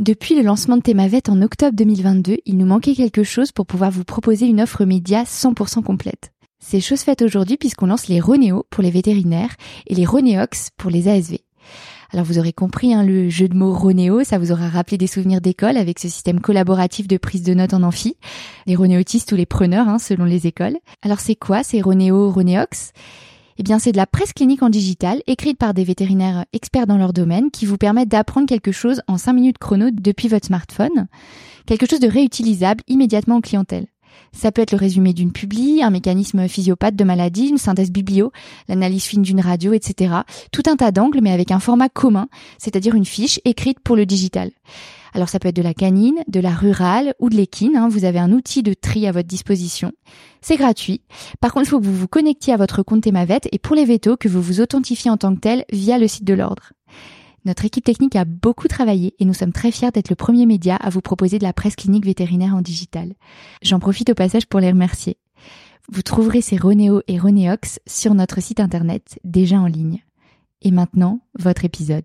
Depuis le lancement de Thémavet en octobre 2022, il nous manquait quelque chose pour pouvoir vous proposer une offre média 100% complète. C'est chose faite aujourd'hui puisqu'on lance les Ronéo pour les vétérinaires et les Ronéox pour les ASV. Alors vous aurez compris hein, le jeu de mots Ronéo, ça vous aura rappelé des souvenirs d'école avec ce système collaboratif de prise de notes en amphi, les Ronéotistes ou les preneurs hein, selon les écoles. Alors c'est quoi ces Ronéo, Ronéox? Eh bien, c'est de la presse clinique en digital, écrite par des vétérinaires experts dans leur domaine, qui vous permettent d'apprendre quelque chose en 5 minutes chrono depuis votre smartphone. Quelque chose de réutilisable immédiatement aux clientèles. Ça peut être le résumé d'une publi, un mécanisme physiopathe de maladie, une synthèse biblio, l'analyse fine d'une radio, etc. Tout un tas d'angles, mais avec un format commun, c'est-à-dire une fiche écrite pour le digital. Alors ça peut être de la canine, de la rurale ou de l'équine. Hein. Vous avez un outil de tri à votre disposition. C'est gratuit. Par contre, il faut que vous vous connectiez à votre compte Temavet et pour les vétos, que vous vous authentifiez en tant que tel via le site de l'ordre. Notre équipe technique a beaucoup travaillé et nous sommes très fiers d'être le premier média à vous proposer de la presse clinique vétérinaire en digital. J'en profite au passage pour les remercier. Vous trouverez ces Ronéo et Ronéox sur notre site internet déjà en ligne. Et maintenant, votre épisode.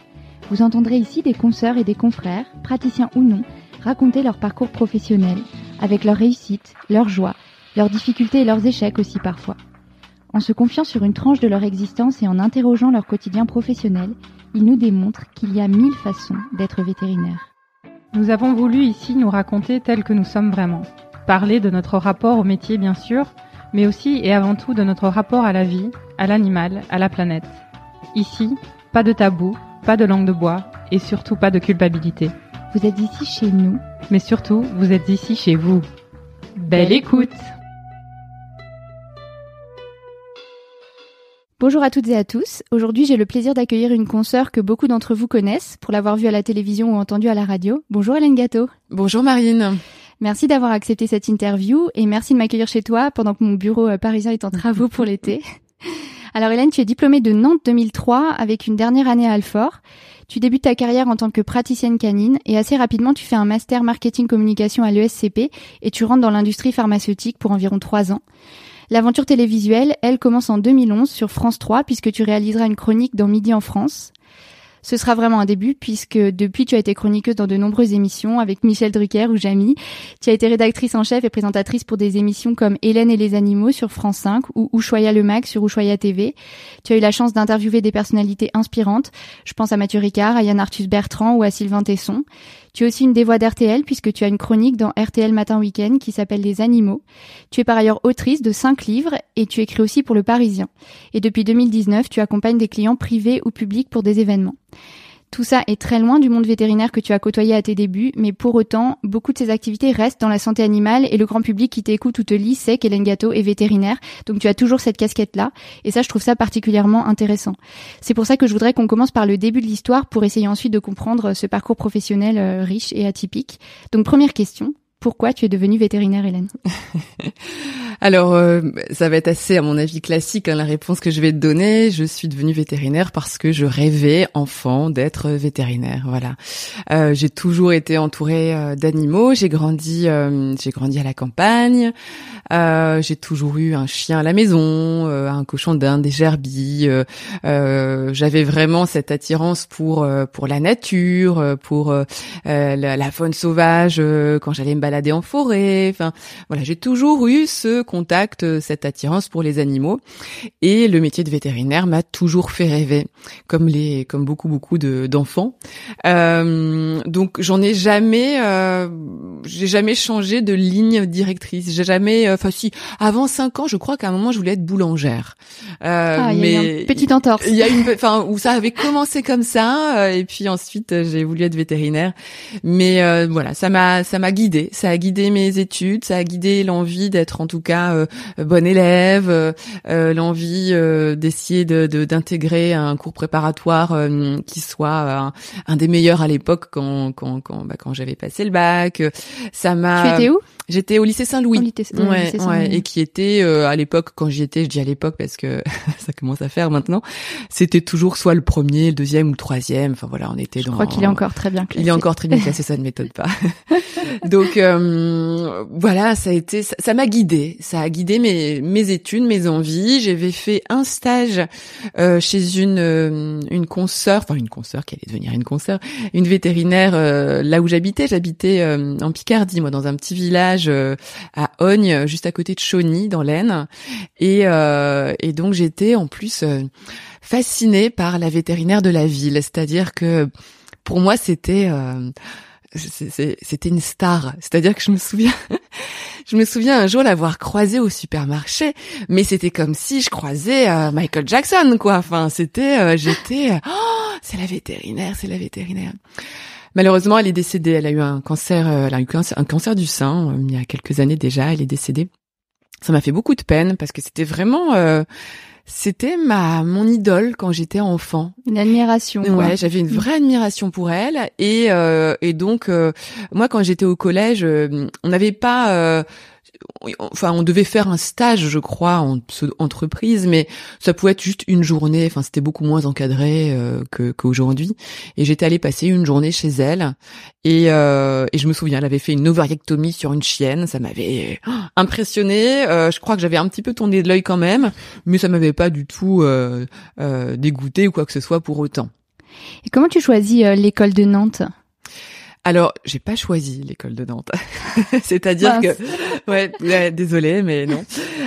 Vous entendrez ici des consoeurs et des confrères, praticiens ou non, raconter leur parcours professionnel, avec leurs réussites, leurs joies, leurs difficultés et leurs échecs aussi parfois. En se confiant sur une tranche de leur existence et en interrogeant leur quotidien professionnel, ils nous démontrent qu'il y a mille façons d'être vétérinaire. Nous avons voulu ici nous raconter tel que nous sommes vraiment. Parler de notre rapport au métier bien sûr, mais aussi et avant tout de notre rapport à la vie, à l'animal, à la planète. Ici, pas de tabou, pas de langue de bois et surtout pas de culpabilité. Vous êtes ici chez nous, mais surtout vous êtes ici chez vous. Belle écoute Bonjour à toutes et à tous. Aujourd'hui, j'ai le plaisir d'accueillir une consoeur que beaucoup d'entre vous connaissent pour l'avoir vue à la télévision ou entendue à la radio. Bonjour Hélène Gâteau. Bonjour Marine. Merci d'avoir accepté cette interview et merci de m'accueillir chez toi pendant que mon bureau euh, parisien est en travaux pour l'été. Alors Hélène, tu es diplômée de Nantes 2003 avec une dernière année à Alfort. Tu débutes ta carrière en tant que praticienne canine et assez rapidement tu fais un master marketing communication à l'ESCP et tu rentres dans l'industrie pharmaceutique pour environ trois ans. L'aventure télévisuelle, elle, commence en 2011 sur France 3 puisque tu réaliseras une chronique dans Midi en France. Ce sera vraiment un début puisque depuis tu as été chroniqueuse dans de nombreuses émissions avec Michel Drucker ou Jamie. Tu as été rédactrice en chef et présentatrice pour des émissions comme Hélène et les animaux sur France 5 ou Ushuaïa le Mag sur Ushuaïa TV. Tu as eu la chance d'interviewer des personnalités inspirantes. Je pense à Mathieu Ricard, à Yann Arthus Bertrand ou à Sylvain Tesson. Tu es aussi une des voix d'RTL puisque tu as une chronique dans RTL Matin Week-end qui s'appelle Les Animaux. Tu es par ailleurs autrice de cinq livres et tu écris aussi pour Le Parisien. Et depuis 2019, tu accompagnes des clients privés ou publics pour des événements. Tout ça est très loin du monde vétérinaire que tu as côtoyé à tes débuts, mais pour autant, beaucoup de ces activités restent dans la santé animale et le grand public qui t'écoute ou te lit sait qu'Hélène Gâteau est vétérinaire, donc tu as toujours cette casquette-là, et ça je trouve ça particulièrement intéressant. C'est pour ça que je voudrais qu'on commence par le début de l'histoire pour essayer ensuite de comprendre ce parcours professionnel euh, riche et atypique. Donc première question, pourquoi tu es devenue vétérinaire, Hélène Alors, euh, ça va être assez, à mon avis, classique, hein, la réponse que je vais te donner. Je suis devenue vétérinaire parce que je rêvais, enfant, d'être vétérinaire. Voilà. Euh, j'ai toujours été entourée euh, d'animaux. J'ai grandi, j'ai grandi à la campagne. j'ai toujours eu un chien à la maison, un cochon d'Inde, des gerbilles. J'avais vraiment cette attirance pour pour la nature, pour la, la, faune sauvage quand j'allais me en forêt. Enfin, voilà, j'ai toujours eu ce contact, euh, cette attirance pour les animaux. Et le métier de vétérinaire m'a toujours fait rêver, comme les, comme beaucoup beaucoup de d'enfants. Euh, donc j'en ai jamais, euh, j'ai jamais changé de ligne directrice. J'ai jamais, euh, enfin si, avant cinq ans, je crois qu'à un moment je voulais être boulangère. Euh, ah, mais y a une petite entorse. Il y a une, enfin où ça avait commencé comme ça, et puis ensuite j'ai voulu être vétérinaire. Mais voilà, ça m'a, ça m'a guidée ça a guidé mes études, ça a guidé l'envie d'être en tout cas euh, bon élève, euh, euh, l'envie d'essayer de d'intégrer un cours préparatoire qui soit un, des meilleurs à l'époque quand quand quand, bah, quand j'avais passé le bac. Ça m'a. Tu étais où? J'étais au lycée Saint-Louis. Ouais, lycée ouais, et qui était euh, à l'époque quand j'y étais, je dis à l'époque parce que ça commence à faire maintenant, c'était toujours soit le premier, le deuxième ou le troisième. Enfin voilà, on était Je dans. crois qu'il est encore très bien classé. Il est encore très bien classé, ça ne m'étonne pas. Donc euh, voilà, ça a été, ça ça m'a guidé, ça a guidé mes mes études, mes envies. J'avais fait un stage euh, chez une euh, une consoeur, enfin une consoeur qui allait devenir une consoeur, une vétérinaire euh, là où j'habitais. J'habitais euh, en Picardie, moi, dans un petit village euh, à Ogne, juste à côté de Chauny, dans l'Aisne. Et euh, et donc j'étais en plus euh, fascinée par la vétérinaire de la ville, c'est-à-dire que pour moi c'était c'était une star. C'est-à-dire que je me souviens, je me souviens un jour l'avoir croisée au supermarché, mais c'était comme si je croisais euh, Michael Jackson, quoi. Enfin, c'était, euh, j'étais, oh, c'est la vétérinaire, c'est la vétérinaire. Malheureusement, elle est décédée. Elle a eu un cancer, euh, elle a eu un- cancer du sein euh, il y a quelques années déjà. Elle est décédée. Ça m'a fait beaucoup de peine parce que c'était vraiment, euh, c'était ma mon idole quand j'étais enfant. Une admiration. Ouais, j'avais une vraie admiration pour elle et euh, et donc euh, moi quand j'étais au collège, euh, on n'avait pas euh, enfin on devait faire un stage je crois en entreprise mais ça pouvait être juste une journée. Enfin c'était beaucoup moins encadré euh, que qu'aujourd'hui. Et j'étais allée passer une journée chez elle. Et euh, et je me souviens elle avait fait une ovariectomie sur une chienne. Ça m'avait oh, impressionné. Je crois que j'avais un petit peu tourné de l'œil quand même mais ça m'avait pas du tout euh, euh, dégoûté ou quoi que ce soit pour autant. Et comment tu choisis euh, l'école de Nantes? Alors, j'ai pas choisi l'école de Nantes. C'est-à-dire que, ouais, ouais, désolé, mais non.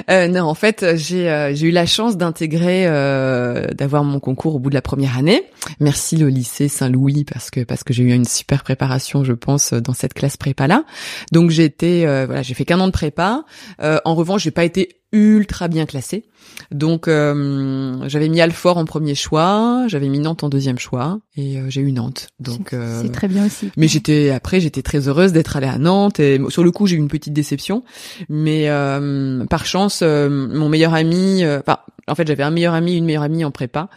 Euh, non, en fait, j'ai euh, j'ai eu la chance d'intégrer, euh, d'avoir mon concours au bout de la première année. Merci le lycée Saint-Louis parce que parce que j'ai eu une super préparation, je pense, dans cette classe prépa là. Donc j'ai été, euh, voilà, j'ai fait qu'un an de prépa. Euh, en revanche, j'ai pas été ultra bien classée. Donc euh, j'avais mis Alfort en premier choix, j'avais mis Nantes en deuxième choix et euh, j'ai eu Nantes. Donc C'est- euh, C'est très bien aussi. mais j'étais après j'étais très heureuse d'être allée à Nantes et sur le coup j'ai eu une petite déception mais euh, par chance euh, mon meilleur ami euh, enfin en fait j'avais un meilleur ami une meilleure amie en prépa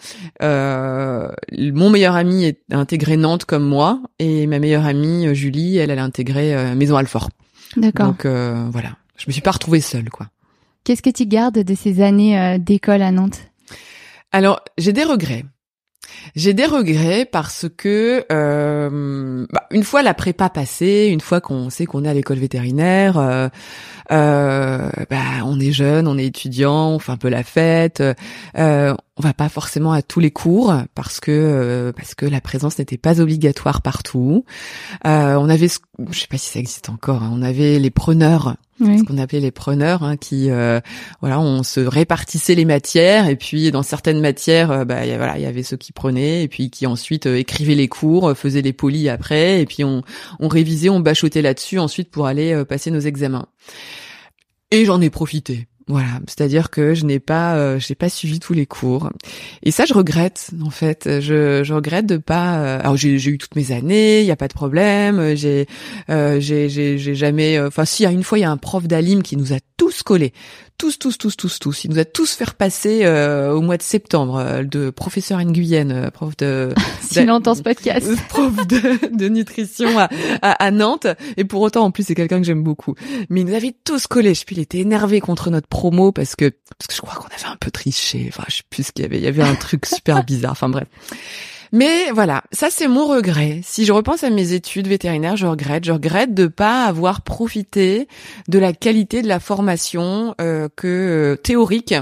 euh, mon meilleur ami est- a intégré Nantes comme moi et ma meilleure amie Julie elle elle a intégré Maison Alfort D'accord. donc euh, voilà je me suis pas retrouvée seule quoi Qu'est-ce que tu gardes de ces années euh, d'école à Nantes? Alors, j'ai des regrets. J'ai des regrets parce que euh, bah, une fois la prépa passée, une fois qu'on sait qu'on est à l'école vétérinaire, euh, bah, on est jeune, on est étudiant, on fait un peu la fête. On va pas forcément à tous les cours parce que euh, parce que la présence n'était pas obligatoire partout. Euh, on avait, je sais pas si ça existe encore, hein, on avait les preneurs Oui. ce qu'on appelait les preneurs, hein, qui euh, voilà, on se répartissait les matières et puis dans certaines matières, euh, bah il y a- voilà, il y avait ceux qui prenaient et puis qui ensuite euh, écrivaient les cours, euh, faisaient les polis après et puis on on révisait, on bachotait là-dessus ensuite pour aller passer nos examens. Et j'en ai profité. Voilà, c'est-à-dire que je n'ai pas, euh, j'ai pas suivi tous les cours, et ça je regrette en fait. Je, je regrette de pas. euh, alors j'ai eu toutes mes années, il y a pas de problème. J'ai, euh, j'ai, j'ai, jamais. euh, Enfin, si, y a une fois, il y a un prof d'alim qui nous a tous collés, tous, tous, tous, tous, tous. Il nous a tous fait repasser euh, au mois de septembre, euh, de professeur Nguyen, euh, prof de S'il entend ce podcast. prof de, de nutrition à, à, à Nantes. Et pour autant, en plus, c'est quelqu'un que j'aime beaucoup. Mais il nous avait tous collés. Je sais plus, il était énervé contre notre promo parce que parce que je crois qu'on avait un peu triché. Enfin, je sais plus ce qu'il y avait. Il y avait un truc super bizarre. Enfin bref. Mais voilà, ça c'est mon regret. Si je repense à mes études vétérinaires, je regrette. Je regrette de pas avoir profité de la qualité de la formation euh, que euh, théorique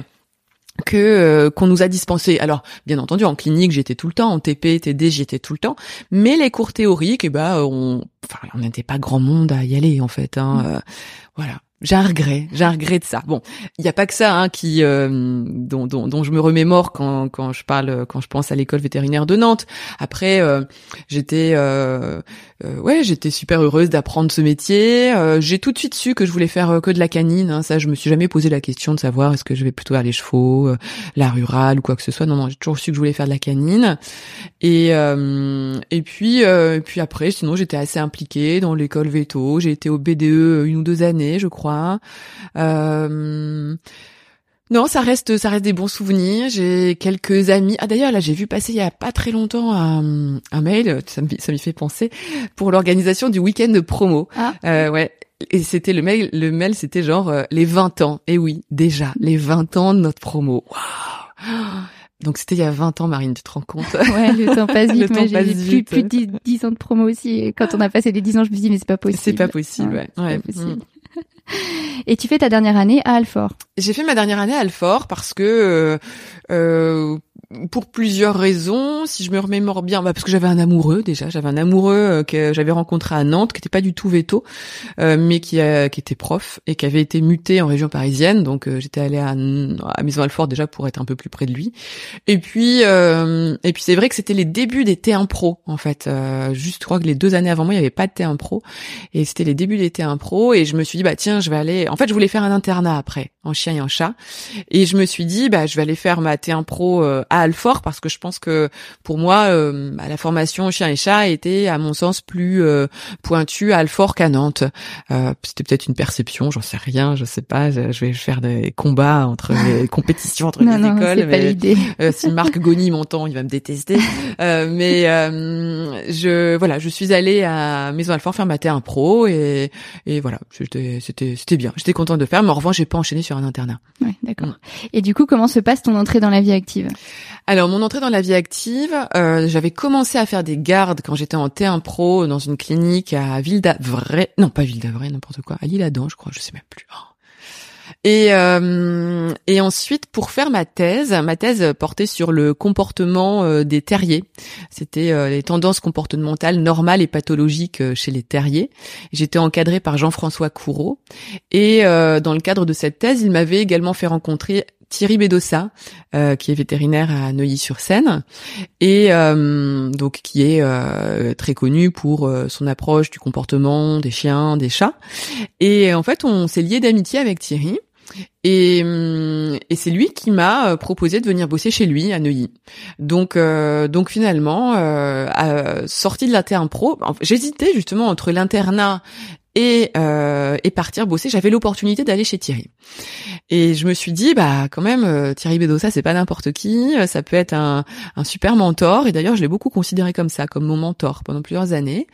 que euh, qu'on nous a dispensé. Alors, bien entendu, en clinique, j'étais tout le temps, en TP, TD, j'y étais tout le temps. Mais les cours théoriques, eh ben, on, enfin, on n'était pas grand monde à y aller en fait. Hein. Euh, voilà. J'ai un regret, j'ai un regret de ça. Bon, il n'y a pas que ça hein, qui euh, dont, dont, dont je me remémore quand, quand je parle, quand je pense à l'école vétérinaire de Nantes. Après, euh, j'étais, euh, euh, ouais, j'étais super heureuse d'apprendre ce métier. Euh, j'ai tout de suite su que je voulais faire euh, que de la canine. Hein. Ça, je me suis jamais posé la question de savoir est-ce que je vais plutôt vers les chevaux, la rurale ou quoi que ce soit. Non, non, j'ai toujours su que je voulais faire de la canine. Et et puis et puis après, sinon, j'étais assez impliquée dans l'école veto. J'ai été au BDE une ou deux années, je crois. Non, ça reste, ça reste des bons souvenirs. J'ai quelques amis. Ah d'ailleurs, là, j'ai vu passer il y a pas très longtemps un, un mail. Ça me, ça m'y fait penser pour l'organisation du week-end de promo. Ah. Euh, ouais. Et c'était le mail, le mail, c'était genre euh, les 20 ans. Et oui, déjà, les 20 ans de notre promo. Waouh donc c'était il y a 20 ans, Marine, tu te rends compte? Ouais, le temps passe vite. Moi, j'ai plus, plus de 10, ans de promo aussi. Et quand on a passé les 10 ans, je me dis, mais c'est pas possible. C'est pas possible, ouais. ouais. Pas possible. Mm. Et tu fais ta dernière année à Alfort. J'ai fait ma dernière année à Alfort parce que euh, euh pour plusieurs raisons. Si je me remémore bien, bah parce que j'avais un amoureux déjà. J'avais un amoureux euh, que j'avais rencontré à Nantes, qui était pas du tout veto, euh, mais qui, qui était prof et qui avait été muté en région parisienne. Donc euh, j'étais allée à, à Maison Alfort déjà pour être un peu plus près de lui. Et puis et puis c'est vrai que c'était les débuts des T1 Pro en fait. juste je crois que les deux années avant moi il y avait pas de T1 Pro et c'était les débuts des T1 Pro et je me suis dit bah tiens je vais aller. En fait je voulais faire un internat après en chien et en chat et je me suis dit bah je vais aller faire ma T1 Pro à Alfort parce que je pense que pour moi euh, bah, la formation chien et chat était à mon sens plus euh, pointue à Alfort qu'à Nantes. Euh, C'était peut-être une perception, j'en sais rien, je sais pas. Je, vais faire des combats entre les compétitions entre les non, écoles. Mais, pas l'idée. Euh, si Marc Goni m'entend, il va me détester. Euh, mais je voilà, je suis allée à Maison Alfort faire ma T1 pro et et voilà, c'était c'était c'était bien. J'étais contente de faire, mais en revanche, j'ai pas enchaîné sur un internat. Ouais, d'accord. Mm. Et du coup, comment se passe ton entrée dans la vie active? Alors mon entrée dans la vie active, euh, j'avais commencé à faire des gardes quand j'étais en T1 Pro dans une clinique à Ville d'Avray, non pas Ville d'Avray, n'importe quoi, à Lille-Adam, je crois, je sais même plus. Oh. Et, euh, et ensuite, pour faire ma thèse, ma thèse portait sur le comportement euh, des terriers. C'était euh, les tendances comportementales normales et pathologiques chez les terriers. J'étais encadrée par Jean-François Courreau. Et dans le cadre de cette thèse, il m'avait également fait rencontrer Thierry Bedossa, euh, qui est vétérinaire à Neuilly-sur-Seine et euh, donc qui est euh, très connu pour son approche du comportement des chiens, des chats. Et en fait, on s'est lié d'amitié avec Thierry. Et, c'est lui qui m'a proposé de venir bosser chez lui à Neuilly. Donc, donc finalement, euh, sorti de T1 Pro, j'hésitais justement entre l'internat et, euh, et partir bosser. J'avais l'opportunité d'aller chez Thierry. Et je me suis dit, bah quand même, euh, Thierry Bedossa, c'est pas n'importe qui, euh, ça peut être un, un super mentor. Et d'ailleurs, je l'ai beaucoup considéré comme ça, comme mon mentor pendant plusieurs années.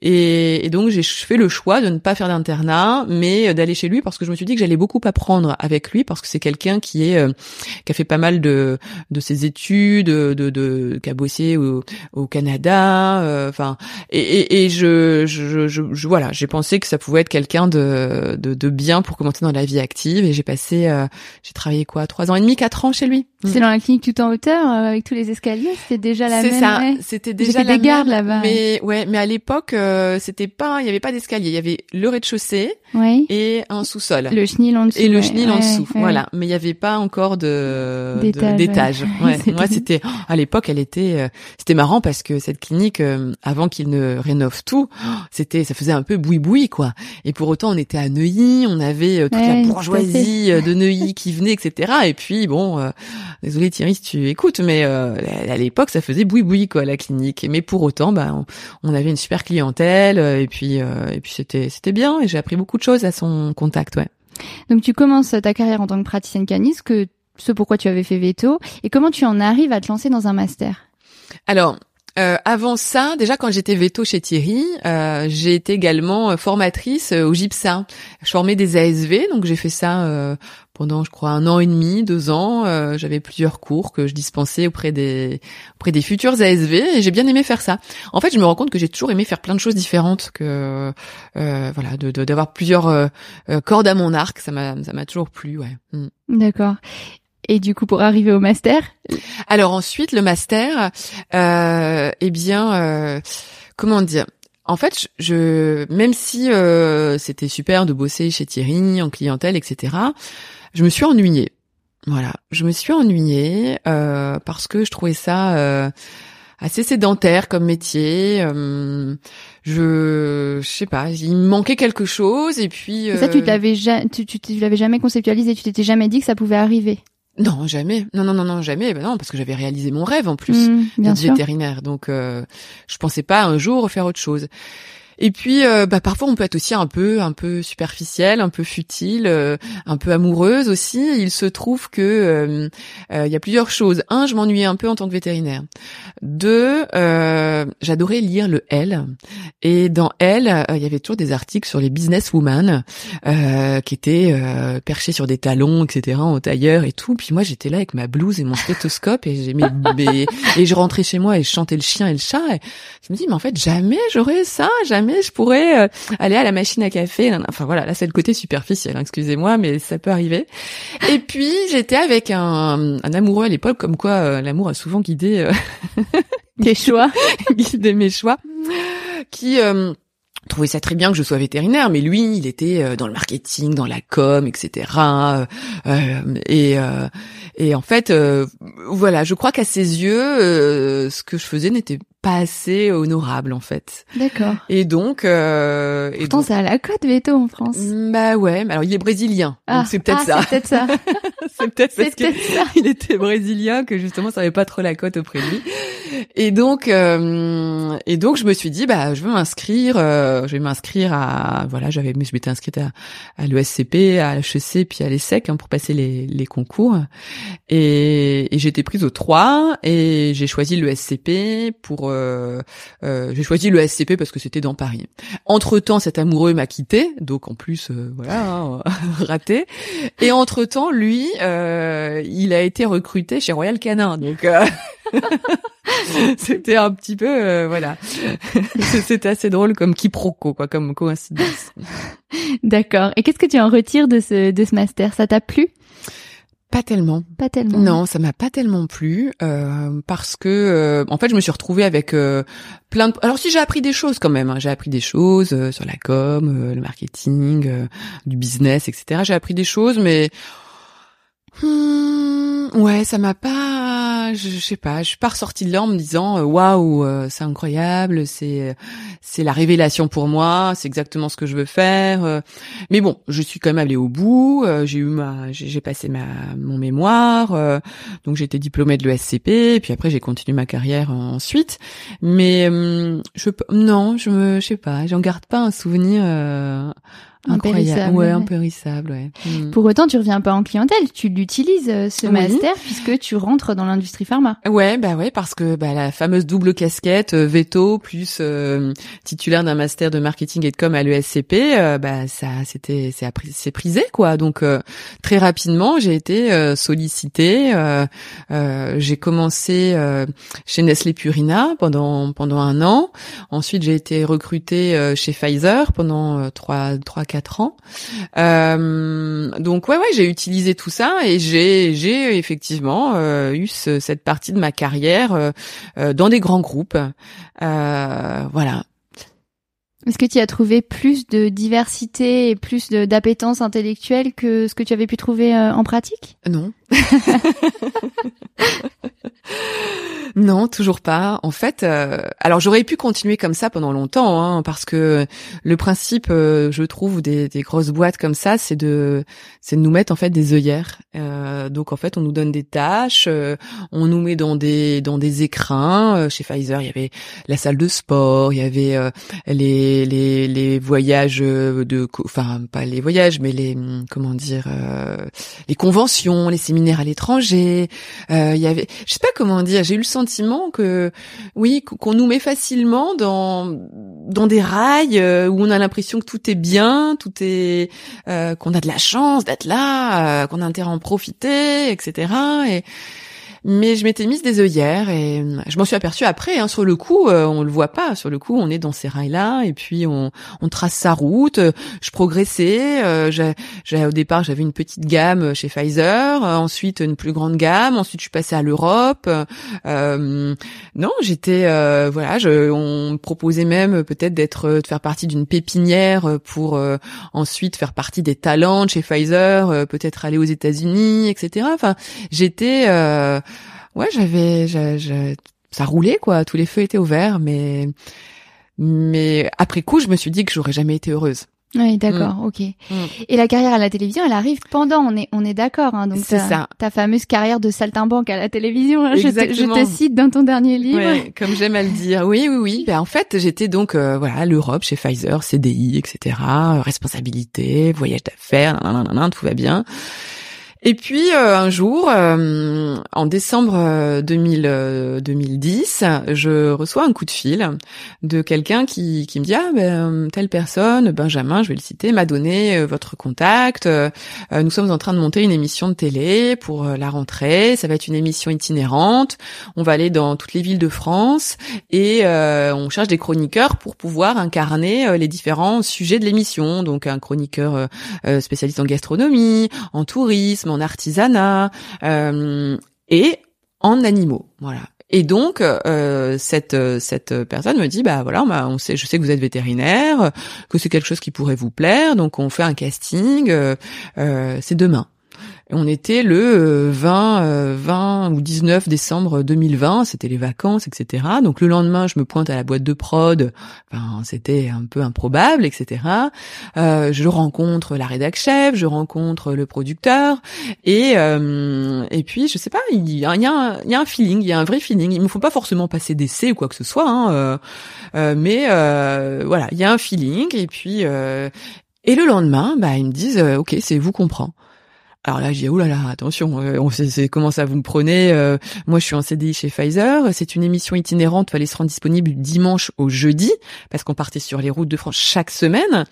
Et, donc, j'ai fait le choix de ne pas faire d'internat, mais d'aller chez lui parce que je me suis dit que j'allais beaucoup apprendre avec lui parce que c'est quelqu'un qui est euh, qui a fait pas mal de de ses études, de, de, qui a bossé au, au Canada, enfin, et, et, et je, je, je voilà, j'ai pensé que ça pouvait être quelqu'un de, de, bien pour commencer dans la vie active. Et j'ai passé, euh, j'ai travaillé quoi, trois ans et demi, quatre ans chez lui. C'est dans la clinique tout en hauteur euh, avec tous les escaliers. C'était déjà la même. C'est ça. C'était déjà la des gardes là-bas. Mais ouais, mais à l'époque, euh, c'était pas, il y avait pas d'escalier. Il y avait le rez-de-chaussée oui. et un sous-sol. Le chenil en dessous. Et le chenil en dessous. Voilà. Mais il y avait pas encore de d'étage. Ouais. Moi, c'était à l'époque, elle était, c'était marrant parce que cette clinique, avant qu'il ne rénove tout, c'était, ça faisait un peu boui boui quoi. Et pour autant, on était à Neuilly, on avait euh, toute la bourgeoisie euh, de Neuilly qui venait, etc. Et puis bon, euh, désolé Thierry si tu écoutes, mais à l'époque, ça faisait boui boui quoi la clinique. Mais pour autant, bah, on, avait une super clientèle et puis et puis c'était c'était bien et j'ai appris beaucoup de choses à son contact, ouais. Donc tu commences ta carrière en tant que praticienne caniste, que ce pourquoi tu avais fait veto, et comment tu en arrives à te lancer dans un master? Alors, euh, avant ça, déjà quand j'étais veto chez Thierry, euh, j'ai été également euh, formatrice au GIPSA. Je formais des ASV, donc j'ai fait ça pendant, je crois, un an et demi, deux ans. J'avais plusieurs cours que je dispensais auprès des auprès des futurs ASV et j'ai bien aimé faire ça. En fait, je me rends compte que j'ai toujours aimé faire plein de choses différentes, que voilà, de d'avoir plusieurs cordes à mon arc. Ça m'a ça m'a toujours plu, ouais. Mm. D'accord. Et du coup, pour arriver au master Alors ensuite, le master, euh, eh bien, euh, comment dire? En fait, je, même si euh, c'était super de bosser chez Thierry en clientèle, etc., je me suis ennuyée. Voilà, je me suis ennuyée euh, parce que je trouvais ça euh, assez sédentaire comme métier. Euh, je, je sais pas, il me manquait quelque chose et puis. ça, tu l'avais tu, tu l'avais jamais conceptualisé, tu t'étais jamais dit que ça pouvait arriver. Non, jamais. Non, non, non, non, jamais. Ben non, parce que j'avais réalisé mon rêve en plus mmh, d'être vétérinaire. Donc, euh, je pensais pas un jour faire autre chose. Et puis, euh, bah, parfois, on peut être aussi un peu, un peu superficielle, un peu futile, euh, un peu amoureuse aussi. Il se trouve que euh, il y a plusieurs choses. Un, je m'ennuyais un peu en tant que vétérinaire. Deux, j'adorais lire le L. Et dans L, il y avait toujours des articles sur les businesswomen qui étaient perchés sur des talons, etc., au tailleur et tout. Puis moi, j'étais là avec ma blouse et mon stéthoscope et j'ai et je rentrais chez moi et je chantais le chien et le chat. Et je me dis, mais en fait, jamais j'aurais ça, je pourrais euh, aller à la machine à café. Enfin voilà, là c'est le côté superficiel, hein, excusez-moi, mais ça peut arriver. Et puis j'étais avec un, un, amoureux à l'époque, comme quoi euh, l'amour a souvent guidé euh, tes choix, guidé mes choix, qui trouvait ça très bien que je sois vétérinaire, mais lui, il était dans le marketing, dans la com, etc. et et en fait, voilà, je crois qu'à ses yeux, ce que je faisais n'était pas assez honorable en fait. D'accord. Et donc euh, Pourtant c'est à la côte veto en France. Mm, bah ouais, mais alors il est brésilien. Ah, c'est peut-être ah, ça. C'est peut-être ça. c'est peut-être parce qu'il était brésilien que justement ça avait pas trop la cote auprès de lui. Et donc euh, et donc je me suis dit bah je veux m'inscrire euh, je vais m'inscrire à voilà, j'avais je m'étais inscrite à, à l'ESCP, à l'HEC puis à l'ESSEC hein, pour passer les les concours. Et, et été prise au 3 et j'ai choisi l'ESCP pour euh, euh, j'ai choisi le SCP parce que c'était dans Paris. Entre temps, cet amoureux m'a quitté, donc en plus, euh, voilà, hein, raté. Et entre temps, lui, il a été recruté chez Royal Canin, donc. c'était un petit peu voilà c'était assez drôle comme quiproquo quoi comme coïncidence d'accord et qu'est-ce que tu en retires de ce de ce master? Ça t'a plu? Pas tellement. Pas tellement. Non, ça m'a pas tellement plu euh, parce que euh, en fait, je me suis retrouvée avec euh, plein de. Alors si j'ai appris des choses quand même, hein. j'ai appris des choses euh, sur la com, le marketing, du business, etc. J'ai appris des choses, mais hmm, ouais, ça m'a pas je, sais pas, je suis pas ressortie de là en me disant euh, waouh, euh, c'est incroyable, c'est c'est la révélation pour moi, c'est exactement ce que je veux faire. Euh. Mais bon, je suis quand même allée au bout. J'ai eu ma, j'ai passé ma mon mémoire, donc été diplômée de l'ESCP, et puis après j'ai continué ma carrière ensuite. Mais je non, je me, je sais pas, j'en garde pas un souvenir Incroyable. Ouais, impérissable, ouais. Hmm. Pour autant, tu reviens pas en clientèle, tu l'utilises euh, ce master puisque tu rentres dans l'industrie pharma. Ouais, bah ouais, parce que bah, la fameuse double casquette euh, veto plus euh, titulaire d'un master de marketing et de com à l'ESCP, bah ça c'était c'est c'est prisé quoi. Donc très rapidement, j'ai été sollicitée. j'ai commencé chez Nestlé Purina pendant pendant un an. Ensuite, j'ai été recrutée chez Pfizer pendant trois trois quatre ans. Euh, donc ouais ouais, j'ai utilisé tout ça et j'ai j'ai effectivement euh, eu cette partie de ma carrière euh, dans des grands groupes. voilà. Est-ce que tu as trouvé plus de diversité et plus d'appétence intellectuelle que ce que tu avais pu trouver en pratique? Non. Non, toujours pas. En fait, euh, alors j'aurais pu continuer comme ça pendant longtemps, hein, parce que le principe, euh, je trouve, des, des, grosses boîtes comme ça, c'est de, c'est de nous mettre en fait des œillères. Euh, donc en fait, on nous donne des tâches, euh, on nous met dans des dans des écrins. chez Pfizer, il y avait la salle de sport, il y avait les, les les voyages de, enfin pas les voyages, mais les comment dire, les conventions, les séminaires à l'étranger. il y avait, je sais pas comment dire, j'ai eu le sentiment que oui qu'on nous met facilement dans dans des rails euh, où on a l'impression que tout est bien, tout est euh, qu'on a de la chance d'être là, euh, qu'on a intérêt à en profiter, etc. Et mais je m'étais mise des œillères et je m'en suis aperçue après. Hein, sur le coup, euh, on le voit pas. Sur le coup, on est dans ces rails-là et puis on, on trace sa route. Je progressais. Euh, j'ai, au départ, j'avais une petite gamme chez Pfizer. Euh, ensuite, une plus grande gamme. Ensuite, je suis passée à l'Europe. Euh, non, j'étais voilà. Je, on me proposait même peut-être d'être de faire partie d'une pépinière pour ensuite faire partie des talents chez Pfizer. peut-être aller aux États-Unis, etc. Enfin, j'étais ouais, j'avais, ça roulait quoi, tous les feux étaient ouverts, mais mais après coup, je me suis dit que j'aurais jamais été heureuse. Oui, d'accord, ok. Mm. Et la carrière à la télévision, elle arrive pendant, on est, on est d'accord. Hein, donc C'est ça. ta fameuse carrière de saltimbanque à la télévision, hein, je, te, je Exactement. te cite dans ton dernier livre. Ouais, comme j'aime à le dire. Oui, oui, oui. Ben, en fait, j'étais donc euh, voilà à l'Europe chez Pfizer, CDI, etc. euh, Responsabilité, voyage d'affaires, tout va bien. Et puis euh, un jour, euh, en décembre euh, 2000, euh, 2010, je reçois un coup de fil de quelqu'un qui, qui me dit ah ben telle personne, Benjamin, je vais le citer, m'a donné votre contact. Nous sommes en train de monter une émission de télé pour la rentrée. Ça va être une émission itinérante. On va aller dans toutes les villes de France et euh, on cherche des chroniqueurs pour pouvoir incarner les différents sujets de l'émission. Donc un chroniqueur spécialiste en gastronomie, en tourisme, artisanat euh, et en animaux. Voilà. Et donc euh, cette cette personne me dit bah voilà on, m'a- on sait je sais que vous êtes vétérinaire que c'est quelque chose qui pourrait vous plaire donc on fait un casting euh, euh, c'est demain on était le euh, 20, euh, 20 ou 19 décembre 2020, c'était les vacances, etc. Donc le lendemain, je me pointe à la boîte de prod, enfin, c'était un peu improbable, etc. Euh, je rencontre la rédac chef, je rencontre le producteur, et euh, et puis je sais pas, il y a, un, feeling, il y a un vrai feeling. Il me faut pas forcément passer d'essai ou quoi que ce soit, hein, euh, euh, mais euh, voilà, il y a un feeling, et puis euh, et le lendemain, bah ils me disent, euh, ok, c'est vous comprend. Alors là, j'ai dit, oh là là, attention, euh, on sait, c'est comment ça vous me prenez. euh, moi, je suis en CDI chez Pfizer. C'est une émission itinérante, fallait se rendre disponible dimanche au jeudi, parce qu'on partait sur les routes de France chaque semaine.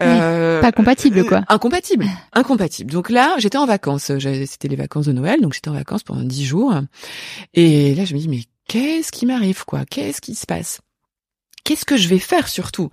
Euh, Pas compatible, quoi. Incompatible, incompatible. Donc là, j'étais en vacances. C'était les vacances de Noël, donc j'étais en vacances pendant dix jours. Et là, je me dis, mais qu'est-ce qui m'arrive, quoi? Qu'est-ce qui se passe? Qu'est-ce que je vais faire surtout?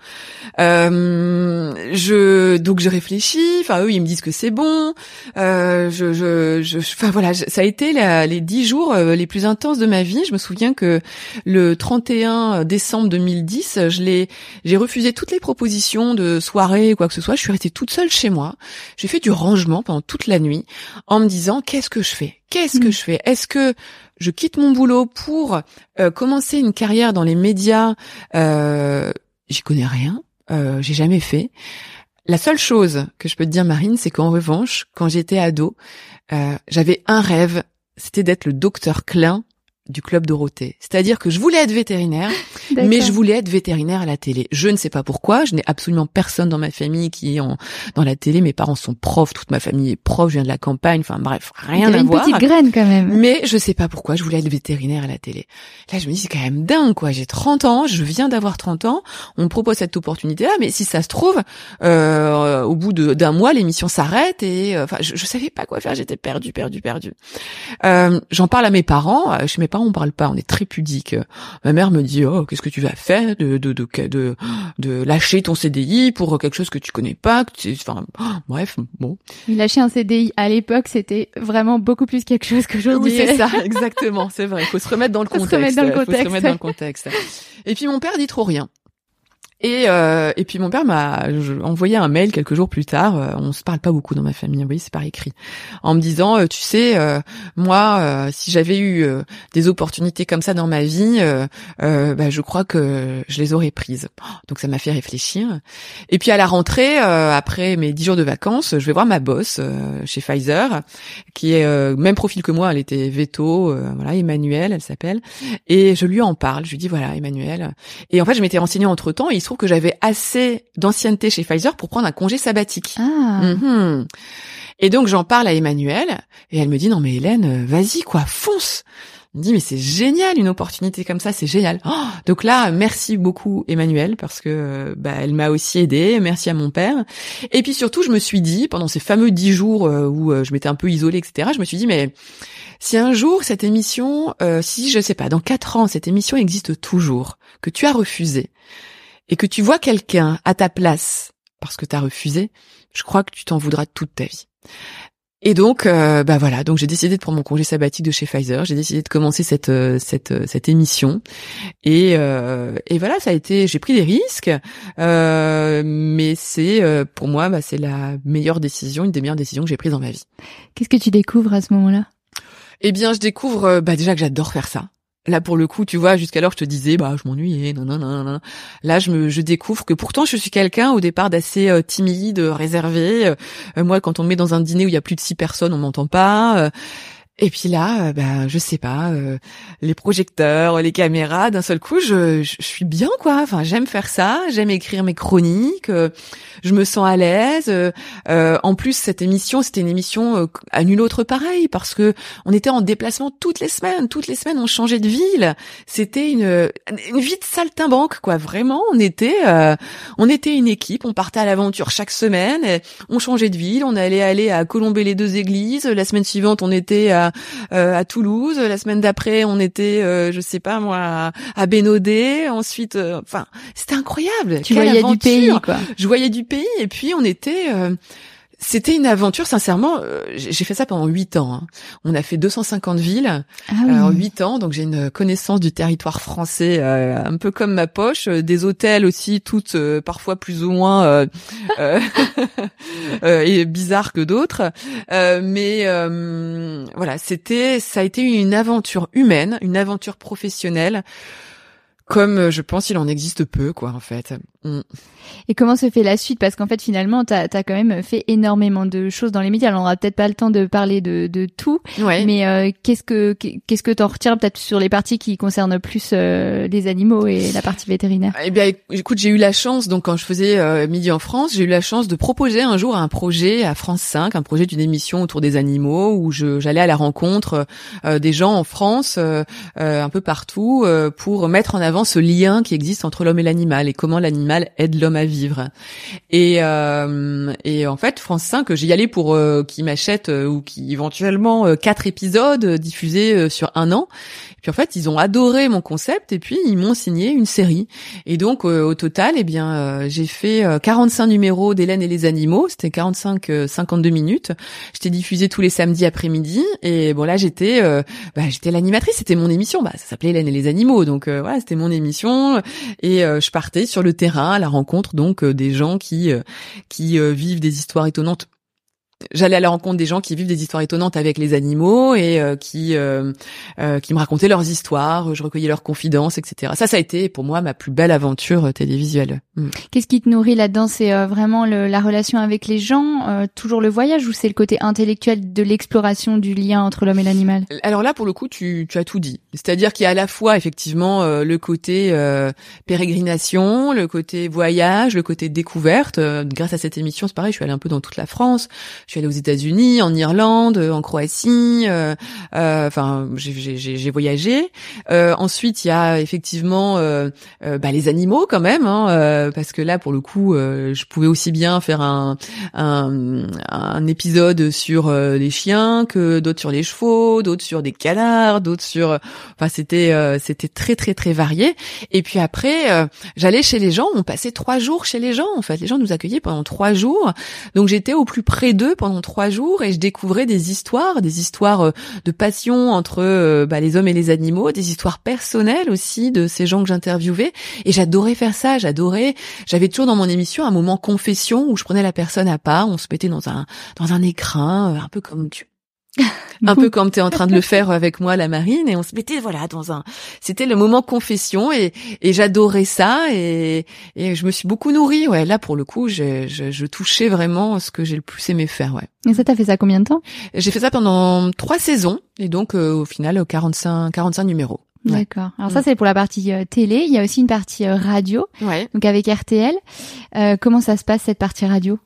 Euh, Je donc je réfléchis. Enfin eux ils me disent que c'est bon. Euh, je, je, je, enfin voilà, je- ça a été la- les dix jours euh, les plus intenses de ma vie. Je me souviens que le 31 décembre 2010, je l'ai, j'ai refusé toutes les propositions de soirée ou quoi que ce soit. Je suis restée toute seule chez moi. J'ai fait du rangement pendant toute la nuit en me disant qu'est-ce que je fais? Qu'est-ce que Mm. je fais? Est-ce que je quitte mon boulot pour euh, commencer une carrière dans les médias euh, J'y connais rien. Euh, j'ai jamais fait. La seule chose que je peux te dire, Marine, c'est qu'en revanche, quand j'étais ado, euh, j'avais un rêve, c'était d'être le docteur Klein du club Dorothée. C'est-à-dire que je voulais être vétérinaire, mais je voulais être vétérinaire à la télé. Je ne sais pas pourquoi. Je n'ai absolument personne dans ma famille qui est en, dans la télé. Mes parents sont profs, toute ma famille est prof. Je viens de la campagne. Enfin bref, rien T'avais à une voir. petite graine quand même. Mais je sais pas pourquoi je voulais être vétérinaire à la télé. Là, je me dis c'est quand même dingue quoi. J'ai 30 ans, je viens d'avoir 30 ans. On me propose cette opportunité là, mais si ça se trouve, euh, au bout de- d'un mois, l'émission s'arrête et euh, enfin, je, je savais pas quoi faire. J'étais perdue, perdue, perdue. Euh, J'en parle à mes parents. Euh, Chez mes parents, on parle pas. On est très pudique. Ma mère me dit oh qu'est-ce que tu vas faire de de de de, de lâcher ton CDI pour quelque chose que tu connais pas. Que tu, enfin bref bon. Lâcher un CDI à l'époque, c'était vraiment beaucoup plus quelque chose qu'aujourd'hui. Oui, c'est ça, exactement, c'est vrai. Il faut se remettre dans le Faut se contexte. remettre dans le Faut se remettre dans le contexte. Et puis mon père dit trop rien. Et, euh, et puis mon père m'a envoyé un mail quelques jours plus tard. euh, on se parle pas beaucoup dans ma famille, oui, c'est par écrit, en me disant, euh, tu sais, euh, moi, si j'avais eu des opportunités comme ça dans ma vie, bah, je crois que je les aurais prises. Donc ça m'a fait réfléchir. Et puis à la rentrée, après mes dix jours de vacances, je vais voir ma boss chez Pfizer, qui est même profil que moi. Elle était veto, voilà, Emmanuel, elle s'appelle. Et je lui en parle. Je lui dis voilà, Emmanuel. Et en fait, je m'étais renseignée entre temps. Trouve que j'avais assez d'ancienneté chez Pfizer pour prendre un congé sabbatique. Ah, Mhm. Et donc j'en parle à Emmanuel et elle me dit non mais Hélène, euh, vas-y quoi, fonce. Elle me dit mais c'est génial une opportunité comme ça, c'est génial. Oh, donc là merci beaucoup Emmanuel parce que euh, bah, elle m'a aussi aidée, merci à mon père. Et puis surtout je me suis dit pendant ces fameux dix jours euh, où je m'étais un peu isolée etc. Je me suis dit mais si un jour cette émission, euh, si je sais pas dans quatre ans cette émission existe toujours, que tu as refusé et que tu vois quelqu'un à ta place parce que tu as refusé, je crois que tu t'en voudras toute ta vie. Et donc, euh, bah voilà, donc j'ai décidé de prendre mon congé sabbatique de chez Pfizer. J'ai décidé de commencer cette euh, cette euh, cette émission. Et euh, et voilà, ça a été. J'ai pris des risques, euh, mais c'est pour moi, bah, c'est la meilleure décision, une des meilleures décisions que j'ai prises dans ma vie. qu'est-ce que tu découvres à ce moment-là? Eh bien, je découvre bah, déjà que j'adore faire ça. Là, pour le coup, tu vois, jusqu'alors, je te disais, bah, je m'ennuyais, non, non, non, non. Là, je me, je découvre que pourtant, je suis quelqu'un au départ d'assez euh, timide, réservé. Euh, moi, quand on me met dans un dîner où il y a plus de six personnes, on m'entend pas. Et puis là, ben, je sais pas, euh, les projecteurs, les caméras, d'un seul coup, je, je, suis bien quoi. Enfin, j'aime faire ça, j'aime écrire mes chroniques, euh, je me sens à l'aise. en plus, cette émission, c'était une émission à nul autre pareil parce que on était en déplacement toutes les semaines, toutes les semaines, on changeait de ville. C'était une, une vie de saltimbanque quoi. Vraiment, on était, on était une équipe, on partait à l'aventure chaque semaine, on changeait de ville, on allait aller à Colomber les deux églises. La semaine suivante, on était à euh, à, Toulouse. La semaine d'après, on était, euh, je sais pas moi, à, à Bénodet. Ensuite, euh, enfin, c'était incroyable. Tu voyais du pays, quoi. Je voyais du pays, et puis on était c'était une aventure, sincèrement. Euh, j'ai fait ça pendant huit ans. Hein. On a fait 250 villes ah en huit ans, donc j'ai une connaissance du territoire français euh, un peu comme ma poche. Euh, des hôtels aussi, toutes parfois plus ou moins et bizarres que d'autres. mais voilà, c'était, ça a été une aventure humaine, une aventure professionnelle comme je pense il en existe peu quoi en fait. Mm. Et comment se fait la suite? Parce qu'en fait, finalement, tu as, quand même fait énormément de choses dans les médias. Alors, on aura peut-être pas le temps de parler de, de tout, mais euh, qu'est-ce que qu'est-ce que t'en retires peut-être sur les parties qui concernent plus euh, les animaux et la partie vétérinaire? Eh bien, écoute, j'ai eu la chance, donc quand je faisais euh, Midi en France, j'ai eu la chance de proposer un jour un projet à France 5, un projet d'une émission autour des animaux, où j'allais à la rencontre euh, des gens en France, un peu partout, pour mettre en avant ce lien qui existe entre l'homme et l'animal et comment l'animal aide l'homme à vivre. Et, euh, et en fait, France 5, j'y allais pour euh, qu'ils m'achètent euh, ou qui éventuellement euh, quatre épisodes diffusés sur un an. Et puis en fait, ils ont adoré mon concept et puis ils m'ont signé une série. Et donc au total, eh bien, j'ai fait 45 numéros d'Hélène et les animaux. C'était 45 52 minutes. J'étais diffusée tous les samedis après-midi. Et bon là, j'étais bah, j'étais l'animatrice. C'était mon émission. Bah ça s'appelait Hélène et les animaux. Donc voilà, c'était mon émission. Et je partais sur le terrain à la rencontre donc euh, des gens qui euh, qui euh, vivent des histoires étonnantes j'allais à la rencontre des gens qui vivent des histoires étonnantes avec les animaux et euh, qui euh, euh, qui me racontaient leurs histoires, je recueillais leurs confidences, etc. Ça, ça a été pour moi ma plus belle aventure télévisuelle. Mm. Qu'est-ce qui te nourrit là-dedans? C'est vraiment le, la relation avec les gens, toujours le voyage, ou c'est le côté intellectuel de l'exploration du lien entre l'homme et l'animal? Alors là, pour le coup, tu, tu as tout dit. C'est-à-dire qu'il y a à la fois effectivement le côté pérégrination, le côté voyage, le côté découverte. grâce à cette émission, c'est pareil, je suis allée un peu dans toute la France je suis allée aux États-Unis, en Irlande, en Croatie. Euh, euh, enfin, j'ai voyagé. Euh, ensuite, il y a effectivement bah, les animaux quand même, hein, parce que là, pour le coup, je pouvais aussi bien faire un, un, un épisode sur les chiens que d'autres sur les chevaux, d'autres sur des canards, d'autres sur. Enfin, c'était c'était très très très varié. Et puis après, j'allais chez les gens. On passait trois jours chez les gens. En fait, les gens nous accueillaient pendant trois jours. Donc j'étais au plus près d'eux pendant trois jours et je découvrais des histoires, des histoires euh, de passion entre euh, bah, les hommes et les animaux, des histoires personnelles aussi de ces gens que j'interviewais. Et j'adorais faire ça, j'adorais. J'avais toujours dans mon émission un moment confession où je prenais la personne à part, on se mettait dans un dans un écrin, euh, un peu comme tu un peu comme tu es en train de le faire avec moi la marine et on se mettait voilà dans un c'était le moment confession et, et j'adorais ça et, et je me suis beaucoup nourrie ouais. Là pour le coup je, je, je touchais vraiment ce que j'ai le plus aimé faire ouais. Et ça t'as fait ça combien de temps? J'ai fait ça pendant trois saisons et donc euh, au final 45 45 numéros D'accord. Alors ça mm. c'est pour la partie euh, télé. Il y a aussi une partie euh, radio, ouais. donc avec RTL. Euh, comment ça se passe cette partie radio?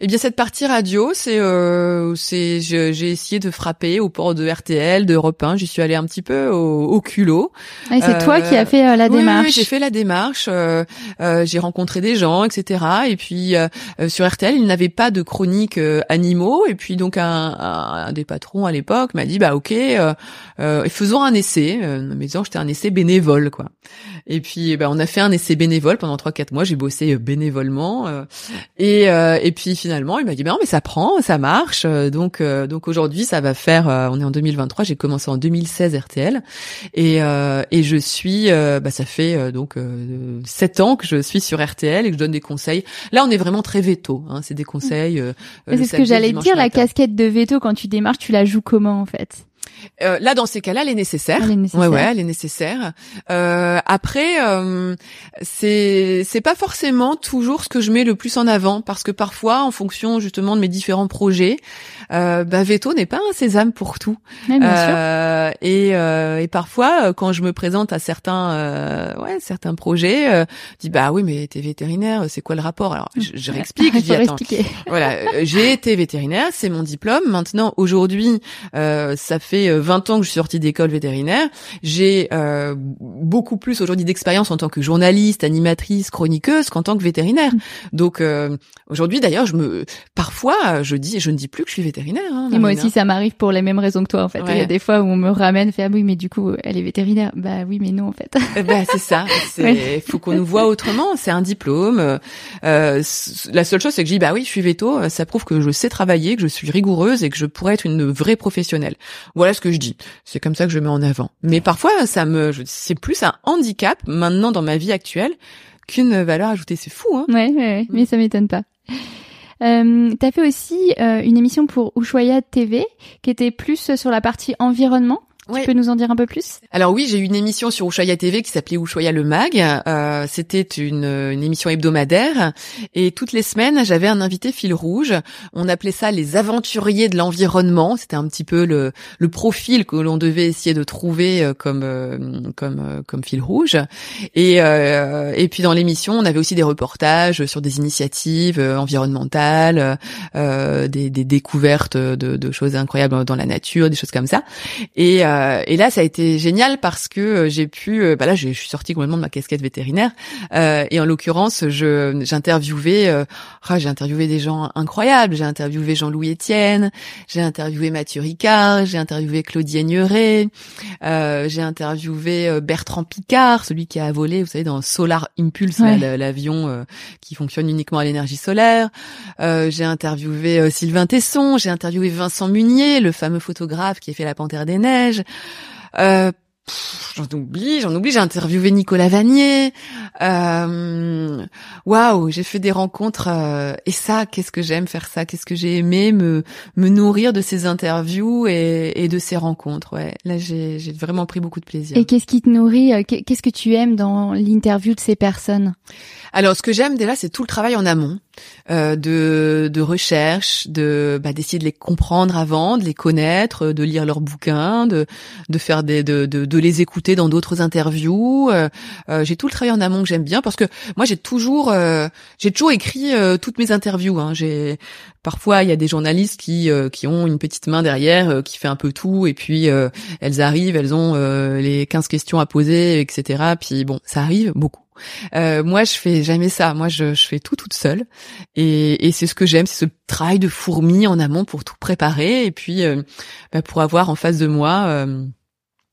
Eh bien cette partie radio, c'est euh, c'est j'ai essayé de frapper au port de RTL, d'Europe 1. J'y suis allée un petit peu au, au culot. Et c'est toi qui as fait la démarche. Oui, j'ai fait la démarche. j'ai rencontré des gens, etc. Et puis sur RTL, ils n'avaient pas de chronique animaux. Et puis donc un, un, des patrons à l'époque m'a dit bah ok, faisons un essai. mais j'étais un essai bénévole quoi. Et puis ben on a fait un essai bénévole pendant trois quatre mois, j'ai bossé euh, bénévolement euh, et euh, et puis finalement il m'a dit ben non mais ça prend, ça marche. Donc donc aujourd'hui ça va faire on est en 2023, j'ai commencé en 2016 RTL et et je suis bah ça fait donc sept ans que je suis sur RTL et que je donne des conseils. Là on est vraiment très veto, hein, c'est des conseils. c'est ce que j'allais dire, la casquette de veto quand tu démarres, tu la joues comment en fait? Euh, là, dans ces cas-là, elle est nécessaire. Elle est nécessaire. Ouais, ouais, elle est nécessaire. Euh, après, euh, c'est c'est pas forcément toujours ce que je mets le plus en avant parce que parfois, en fonction justement de mes différents projets, euh, bah, Veto n'est pas un sésame pour tout. Ouais, bien sûr. Euh, et, euh, et parfois, quand je me présente à certains, euh, ouais, certains projets, euh, je dis bah oui, mais t'es vétérinaire, c'est quoi le rapport? Alors, je, je réexplique. je dis attends, voilà, j'ai été vétérinaire, c'est mon diplôme. Maintenant, aujourd'hui, euh, ça fait euh, 20 ans que je suis sortie d'école vétérinaire. J'ai euh, beaucoup plus aujourd'hui d'expérience en tant que journaliste, animatrice, chroniqueuse qu'en tant que vétérinaire. Donc euh, aujourd'hui, d'ailleurs, je me, parfois, je dis, je ne dis plus que je suis vétérinaire. hein, Et moi aussi, ça m'arrive pour les mêmes raisons que toi, en fait. Il y a des fois où on me ramène, fait, ah oui, mais du coup, elle est vétérinaire. Bah oui, mais non, en fait. Ben, c'est ça. Ouais. faut qu'on nous voit autrement. C'est un diplôme. Euh, la seule chose, c'est que je dis bah oui, je suis veto. Ça prouve que je sais travailler, que je suis rigoureuse et que je pourrais être une vraie professionnelle. Voilà ce que je dis. C'est comme ça que je mets en avant. Mais parfois, ça me, c'est plus un handicap maintenant dans ma vie actuelle qu'une valeur ajoutée. C'est fou, hein Ouais, ouais, ouais, mais ça m'étonne pas. Euh, T'as fait aussi euh, une émission pour Ushuaïa TV qui était plus sur la partie environnement. Ouais. Tu peux nous en dire un peu plus? Alors oui, j'ai eu une émission sur Ushuaïa TV qui s'appelait Ushuaïa le Mag. Euh, C'était une, une émission hebdomadaire et toutes les semaines, j'avais un invité fil rouge. On appelait ça les aventuriers de l'environnement. C'était un petit peu le, le profil que l'on devait essayer de trouver euh, comme euh, comme euh, comme fil rouge. Et euh, et puis dans l'émission, on avait aussi des reportages sur des initiatives environnementales, euh, des, des découvertes de, de choses incroyables dans la nature, des choses comme ça. Et, euh, et là, ça a été génial parce que euh, j'ai pu, euh, bah là, je je suis sortie complètement de ma casquette vétérinaire. Euh, et en l'occurrence, je j'interviewais, euh, ah, j'ai interviewé des gens incroyables. J'ai interviewé Jean-Louis Etienne, j'ai interviewé Mathieu Ricard, j'ai interviewé Claudie Aigneret, euh, j'ai interviewé euh, Bertrand Picard, celui qui a volé, vous savez, dans Solar Impulse, Ouais. l'avion euh, qui fonctionne uniquement à l'énergie solaire. Euh, j'ai interviewé euh, Sylvain Tesson, j'ai interviewé Vincent Munier, le fameux photographe qui a fait La Panthère des Neiges. Euh, j'en oublie, j'en oublie. J'ai interviewé Nicolas Vanier. Euh, Waouh, j'ai fait des rencontres euh, et ça, qu'est-ce que j'aime faire ça Qu'est-ce que j'ai aimé me me nourrir de ces interviews et, et de ces rencontres. Ouais, là j'ai j'ai vraiment pris beaucoup de plaisir. Et qu'est-ce qui te nourrit euh, qu'est- Qu'est-ce que tu aimes dans l'interview de ces personnes? Alors, ce que j'aime déjà, c'est tout le travail en amont euh, de, de recherche, de bah, d'essayer de les comprendre avant, de les connaître, de lire leurs bouquins, de de faire des de de, de les écouter dans d'autres interviews. Euh, euh, j'ai tout le travail en amont que j'aime bien parce que moi j'ai toujours euh, j'ai toujours écrit euh, toutes mes interviews. Hein. J'ai parfois il y a des journalistes qui euh, qui ont une petite main derrière euh, qui fait un peu tout et puis euh, elles arrivent, elles ont euh, les 15 questions à poser, etc. Puis bon, ça arrive beaucoup. Euh, moi, je fais jamais ça. Moi, je, je fais tout toute seule, et, et c'est ce que j'aime, c'est ce travail de fourmi en amont pour tout préparer, et puis euh, bah, pour avoir en face de moi. euh,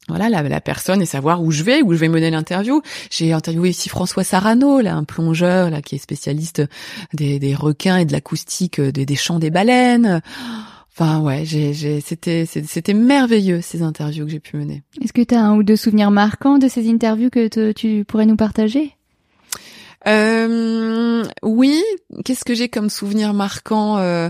voilà la, la personne et savoir où je vais, où je vais mener l'interview. J'ai interviewé ici François Sarano, là, un plongeur là qui est spécialiste des, des requins et de l'acoustique euh, des, des chants des baleines. Enfin ouais, j'ai, c'était, c'était merveilleux ces interviews que j'ai pu mener. Est-ce que tu as un ou deux souvenirs marquants de ces interviews que tu pourrais nous partager? Euh, oui, qu'est-ce que j'ai comme souvenir marquant euh,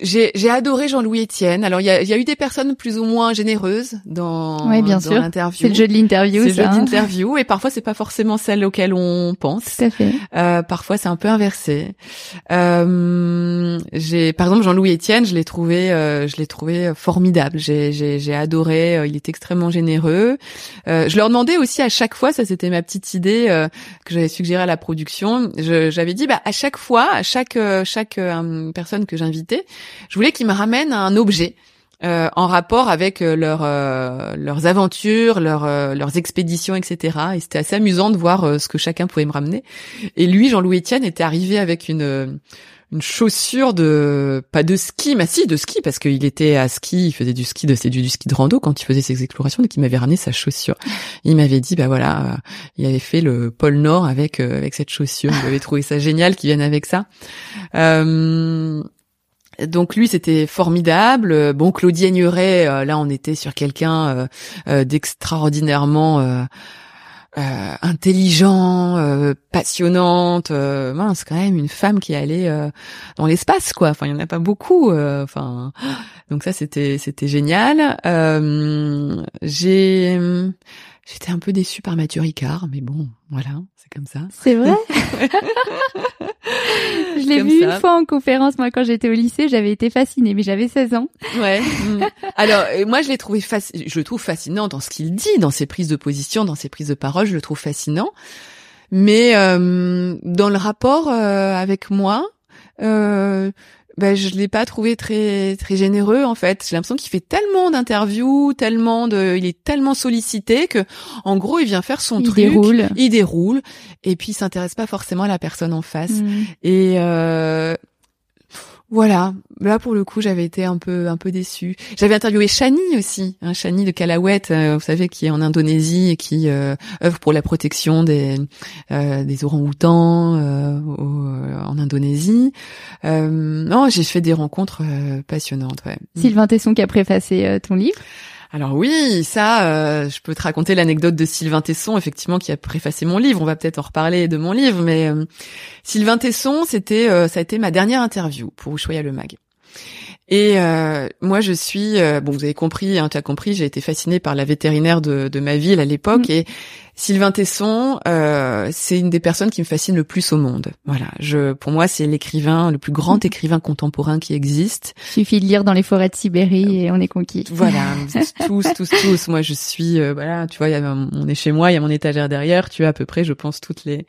j'ai, j'ai adoré Jean-Louis Etienne. Alors il y a, y a eu des personnes plus ou moins généreuses dans, Ouais, bien dans sûr. l'interview. C'est le jeu de l'interview, C'est le jeu hein d'interview et parfois c'est pas forcément celle auquel on pense. Tout à fait. Euh, parfois c'est un peu inversé. Euh, j'ai par exemple Jean-Louis Etienne, je l'ai trouvé, euh, je l'ai trouvé formidable. J'ai, j'ai, j'ai adoré. euh, il est extrêmement généreux. Euh, je leur demandais aussi à chaque fois, ça c'était ma petite idée euh, que j'avais suggérée à la production. Je- j'avais dit bah à chaque fois, à chaque chaque personne que j'invitais, je voulais qu'ils me ramènent un objet. euh, en rapport avec euh, euh, leurs aventures, leurs, euh, leurs expéditions, etc. Et c'était assez amusant de voir euh, ce que chacun pouvait me ramener. Et lui, Jean-Louis Etienne, était arrivé avec une une chaussure de pas de ski, mais si de ski parce qu'il était à ski, il faisait du ski de c'est du, ski de rando quand il faisait ses explorations, donc il m'avait ramené sa chaussure. Il m'avait dit bah voilà, euh, il avait fait le pôle Nord avec avec cette chaussure. J'avais trouvé ça génial qu'il vienne avec ça. Euh, donc lui c'était formidable. Bon Claudie Aigneret, euh, là on était sur quelqu'un euh, euh, d'extraordinairement intelligent, passionnante, mince quand même une femme qui euh, dans l'espace quoi. Enfin il y en a pas beaucoup. donc ça c'était c'était génial. J'ai j'étais un peu déçue par Mathieu Ricard, mais bon voilà c'est comme ça. C'est vrai Je l'ai vu ça. une fois en conférence, moi, quand j'étais au lycée, j'avais été fascinée, mais j'avais 16 ans. Ouais. mm. Alors moi je l'ai trouvé faci- je le trouve fascinant dans ce qu'il dit, dans ses prises de position, dans ses prises de parole, je le trouve fascinant. Mais euh, dans le rapport euh, avec moi, euh, ben, je l'ai pas trouvé très très généreux en fait. J'ai l'impression qu'il fait tellement d'interviews, tellement de, il est tellement sollicité que en gros il vient faire son Il truc, déroule. il déroule et puis il s'intéresse pas forcément à la personne en face. Mm. Et euh, voilà, là pour le coup, j'avais été un peu un peu déçue. J'avais interviewé Shani aussi, hein, Shani de Kalawet, euh, vous savez, qui est en Indonésie et qui euh, œuvre pour la protection des euh, des orang-outans euh, euh, en Indonésie. Non, j'ai fait des rencontres passionnantes. Ouais. Sylvain Tesson qui a préfacé ton livre. Alors oui, ça, euh, je peux te raconter l'anecdote de Sylvain Tesson, effectivement, qui a préfacé mon livre. On va peut-être en reparler de mon livre, mais euh, Sylvain Tesson, c'était, euh, ça a été ma dernière interview pour Ushuaïa le Mag. Et euh, moi, je suis, euh, bon, vous avez compris, hein, tu as compris, j'ai été fascinée par la vétérinaire de, de ma ville à l'époque, Mm. et Sylvain Tesson, euh, c'est une des personnes qui me fascine le plus au monde. Voilà, je, pour moi, c'est l'écrivain, le plus grand Mm. écrivain contemporain qui existe. Suffit de lire dans les forêts de Sibérie et on est conquis. Voilà, tous, tous, tous. Moi, je suis, euh, voilà, tu vois, y a, on est chez moi, il y a mon étagère derrière. Tu as à peu près, je pense, toutes les,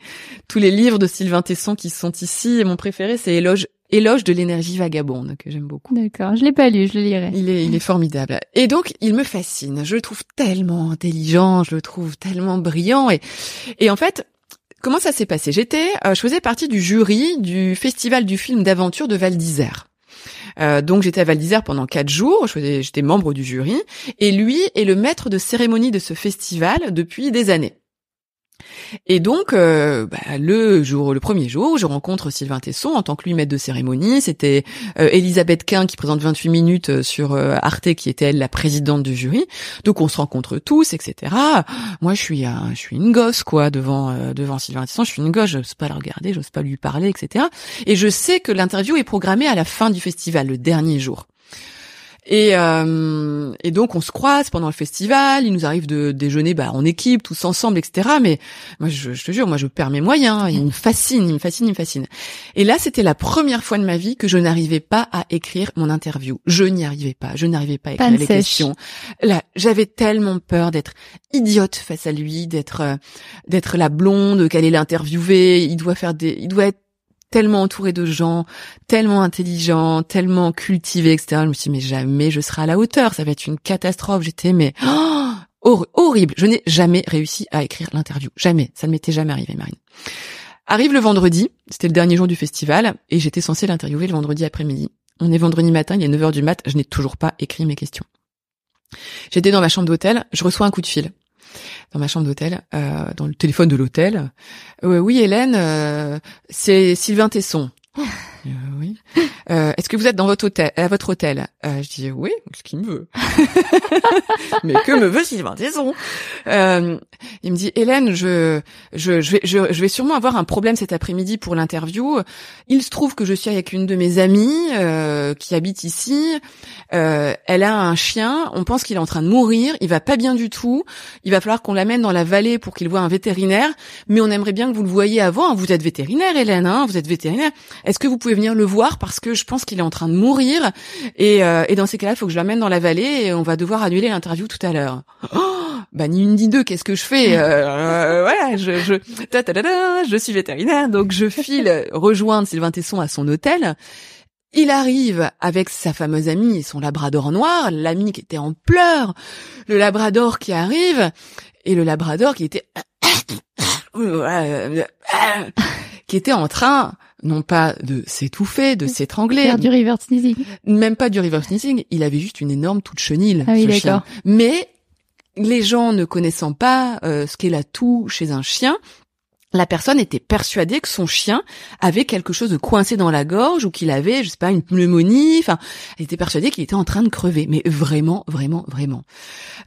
tous les livres de Sylvain Tesson qui sont ici. Et mon préféré, c'est Éloge, Éloge de l'énergie vagabonde que j'aime beaucoup. D'accord, je l'ai pas lu, je le lirai. Il est, il est formidable. Et donc, il me fascine. Je le trouve tellement intelligent, je le trouve tellement brillant. Et, et en fait, comment ça s'est passé? J'étais, euh, je faisais partie du jury du festival du film d'aventure de Val d'Isère. Euh, donc j'étais à Val d'Isère pendant quatre jours, j'étais membre du jury, et lui est le maître de cérémonie de ce festival depuis des années. Et donc, euh, bah, le jour, le premier jour, je rencontre Sylvain Tesson en tant que lui maître de cérémonie. C'était euh, Elisabeth Quint qui présente 28 minutes euh, sur Arte, qui était elle la présidente du jury. Donc on se rencontre tous, etc. Moi, je suis, un, je suis une gosse quoi devant devant Sylvain Tesson. Je suis une gosse, j'ose pas le regarder, j'ose pas lui parler, etc. Et je sais que l'interview est programmée à la fin du festival, le dernier jour. Et, euh, et donc on se croise pendant le festival, il nous arrive de déjeuner bah, en équipe, tous ensemble, etc. Mais moi je, je te jure, moi je perds mes moyens, il me fascine, il me fascine, il me fascine. Et là c'était la première fois de ma vie que je n'arrivais pas à écrire mon interview. Je n'y arrivais pas, je n'arrivais pas à écrire Panne les sèche. questions. Là j'avais tellement peur d'être idiote face à lui, d'être euh, d'être la blonde qu'elle est l'interviewer. Il doit faire des, il doit être tellement entouré de gens, tellement intelligents, tellement cultivés, etc. Je me suis dit, mais jamais je serai à la hauteur, ça va être une catastrophe. J'étais, mais oh, hor- horrible. Je n'ai jamais réussi à écrire l'interview. Jamais. Ça ne m'était jamais arrivé, Marine. Arrive le vendredi, c'était le dernier jour du festival, et j'étais censée l'interviewer le vendredi après-midi. On est vendredi matin, il est 9h du mat, je n'ai toujours pas écrit mes questions. J'étais dans ma chambre d'hôtel, je reçois un coup de fil. Dans ma chambre d'hôtel, euh, dans le téléphone de l'hôtel. Euh, oui, Hélène, euh, c'est Sylvain Tesson. Euh, oui. Euh, Est-ce que vous êtes dans votre hôtel, à votre hôtel? Euh, Je dis oui, ce qu'il me veut. Mais que me veut Sylvain Tesson euh, Il me dit Hélène, je, je, je, vais, je, vais sûrement avoir un problème cet après-midi pour l'interview. Il se trouve que je suis avec une de mes amies euh, qui habite ici. Elle a un chien. On pense qu'il est en train de mourir. Il va pas bien du tout. Il va falloir qu'on l'amène dans la vallée pour qu'il voie un vétérinaire. Mais on aimerait bien que vous le voyiez avant. Vous êtes vétérinaire, Hélène. Hein vous êtes vétérinaire. Est-ce que vous pouvez venir le voir parce que je pense qu'il est en train de mourir et, euh, et dans ces cas-là, il faut que je l'amène dans la vallée et on va devoir annuler l'interview tout à l'heure. Oh, bah ni une ni deux, qu'est-ce que je fais? Euh, euh, Voilà, je je ta, ta, ta, ta, je suis vétérinaire, donc je file rejoindre Sylvain Tesson à son hôtel. Il arrive avec sa fameuse amie et son labrador noir, l'ami qui était en pleurs, le labrador qui arrive et le labrador qui était qui était en train non pas de s'étouffer, de s'étrangler, Faire du river sneezing. même pas du river sneezing, il avait juste une énorme toute chenille. Ah oui, ce d'accord. chien. Mais les gens ne connaissant pas euh, ce qu'est la toux chez un chien, la personne était persuadée que son chien avait quelque chose de coincé dans la gorge ou qu'il avait, je sais pas, une pneumonie. Enfin, elle était persuadée qu'il était en train de crever. Mais vraiment, vraiment, vraiment.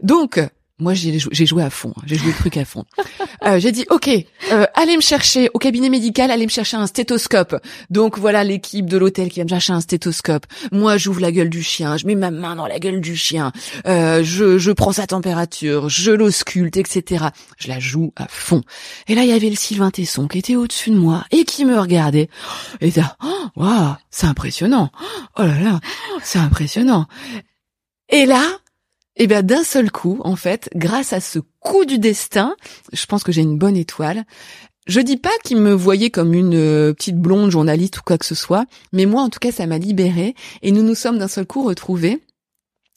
Donc, moi j'ai joué, à fond, hein. j'ai joué le truc à fond. Euh, j'ai dit ok, euh, allez me chercher au cabinet médical, allez me chercher un stéthoscope. Donc voilà l'équipe de l'hôtel qui va me chercher un stéthoscope. Moi j'ouvre la gueule du chien, je mets ma main dans la gueule du chien, euh, je, je prends sa température, je l'ausculte, etc. Je la joue à fond. Et là il y avait le Sylvain Tesson qui était au-dessus de moi et qui me regardait. Et ça, oh, waouh, c'est impressionnant. Oh là là, c'est impressionnant. Et là, et eh bien d'un seul coup, en fait, grâce à ce coup du destin, je pense que j'ai une bonne étoile. Je dis pas qu'il me voyait comme une euh, petite blonde journaliste ou quoi que ce soit, mais moi en tout cas ça m'a libérée et nous nous sommes d'un seul coup retrouvés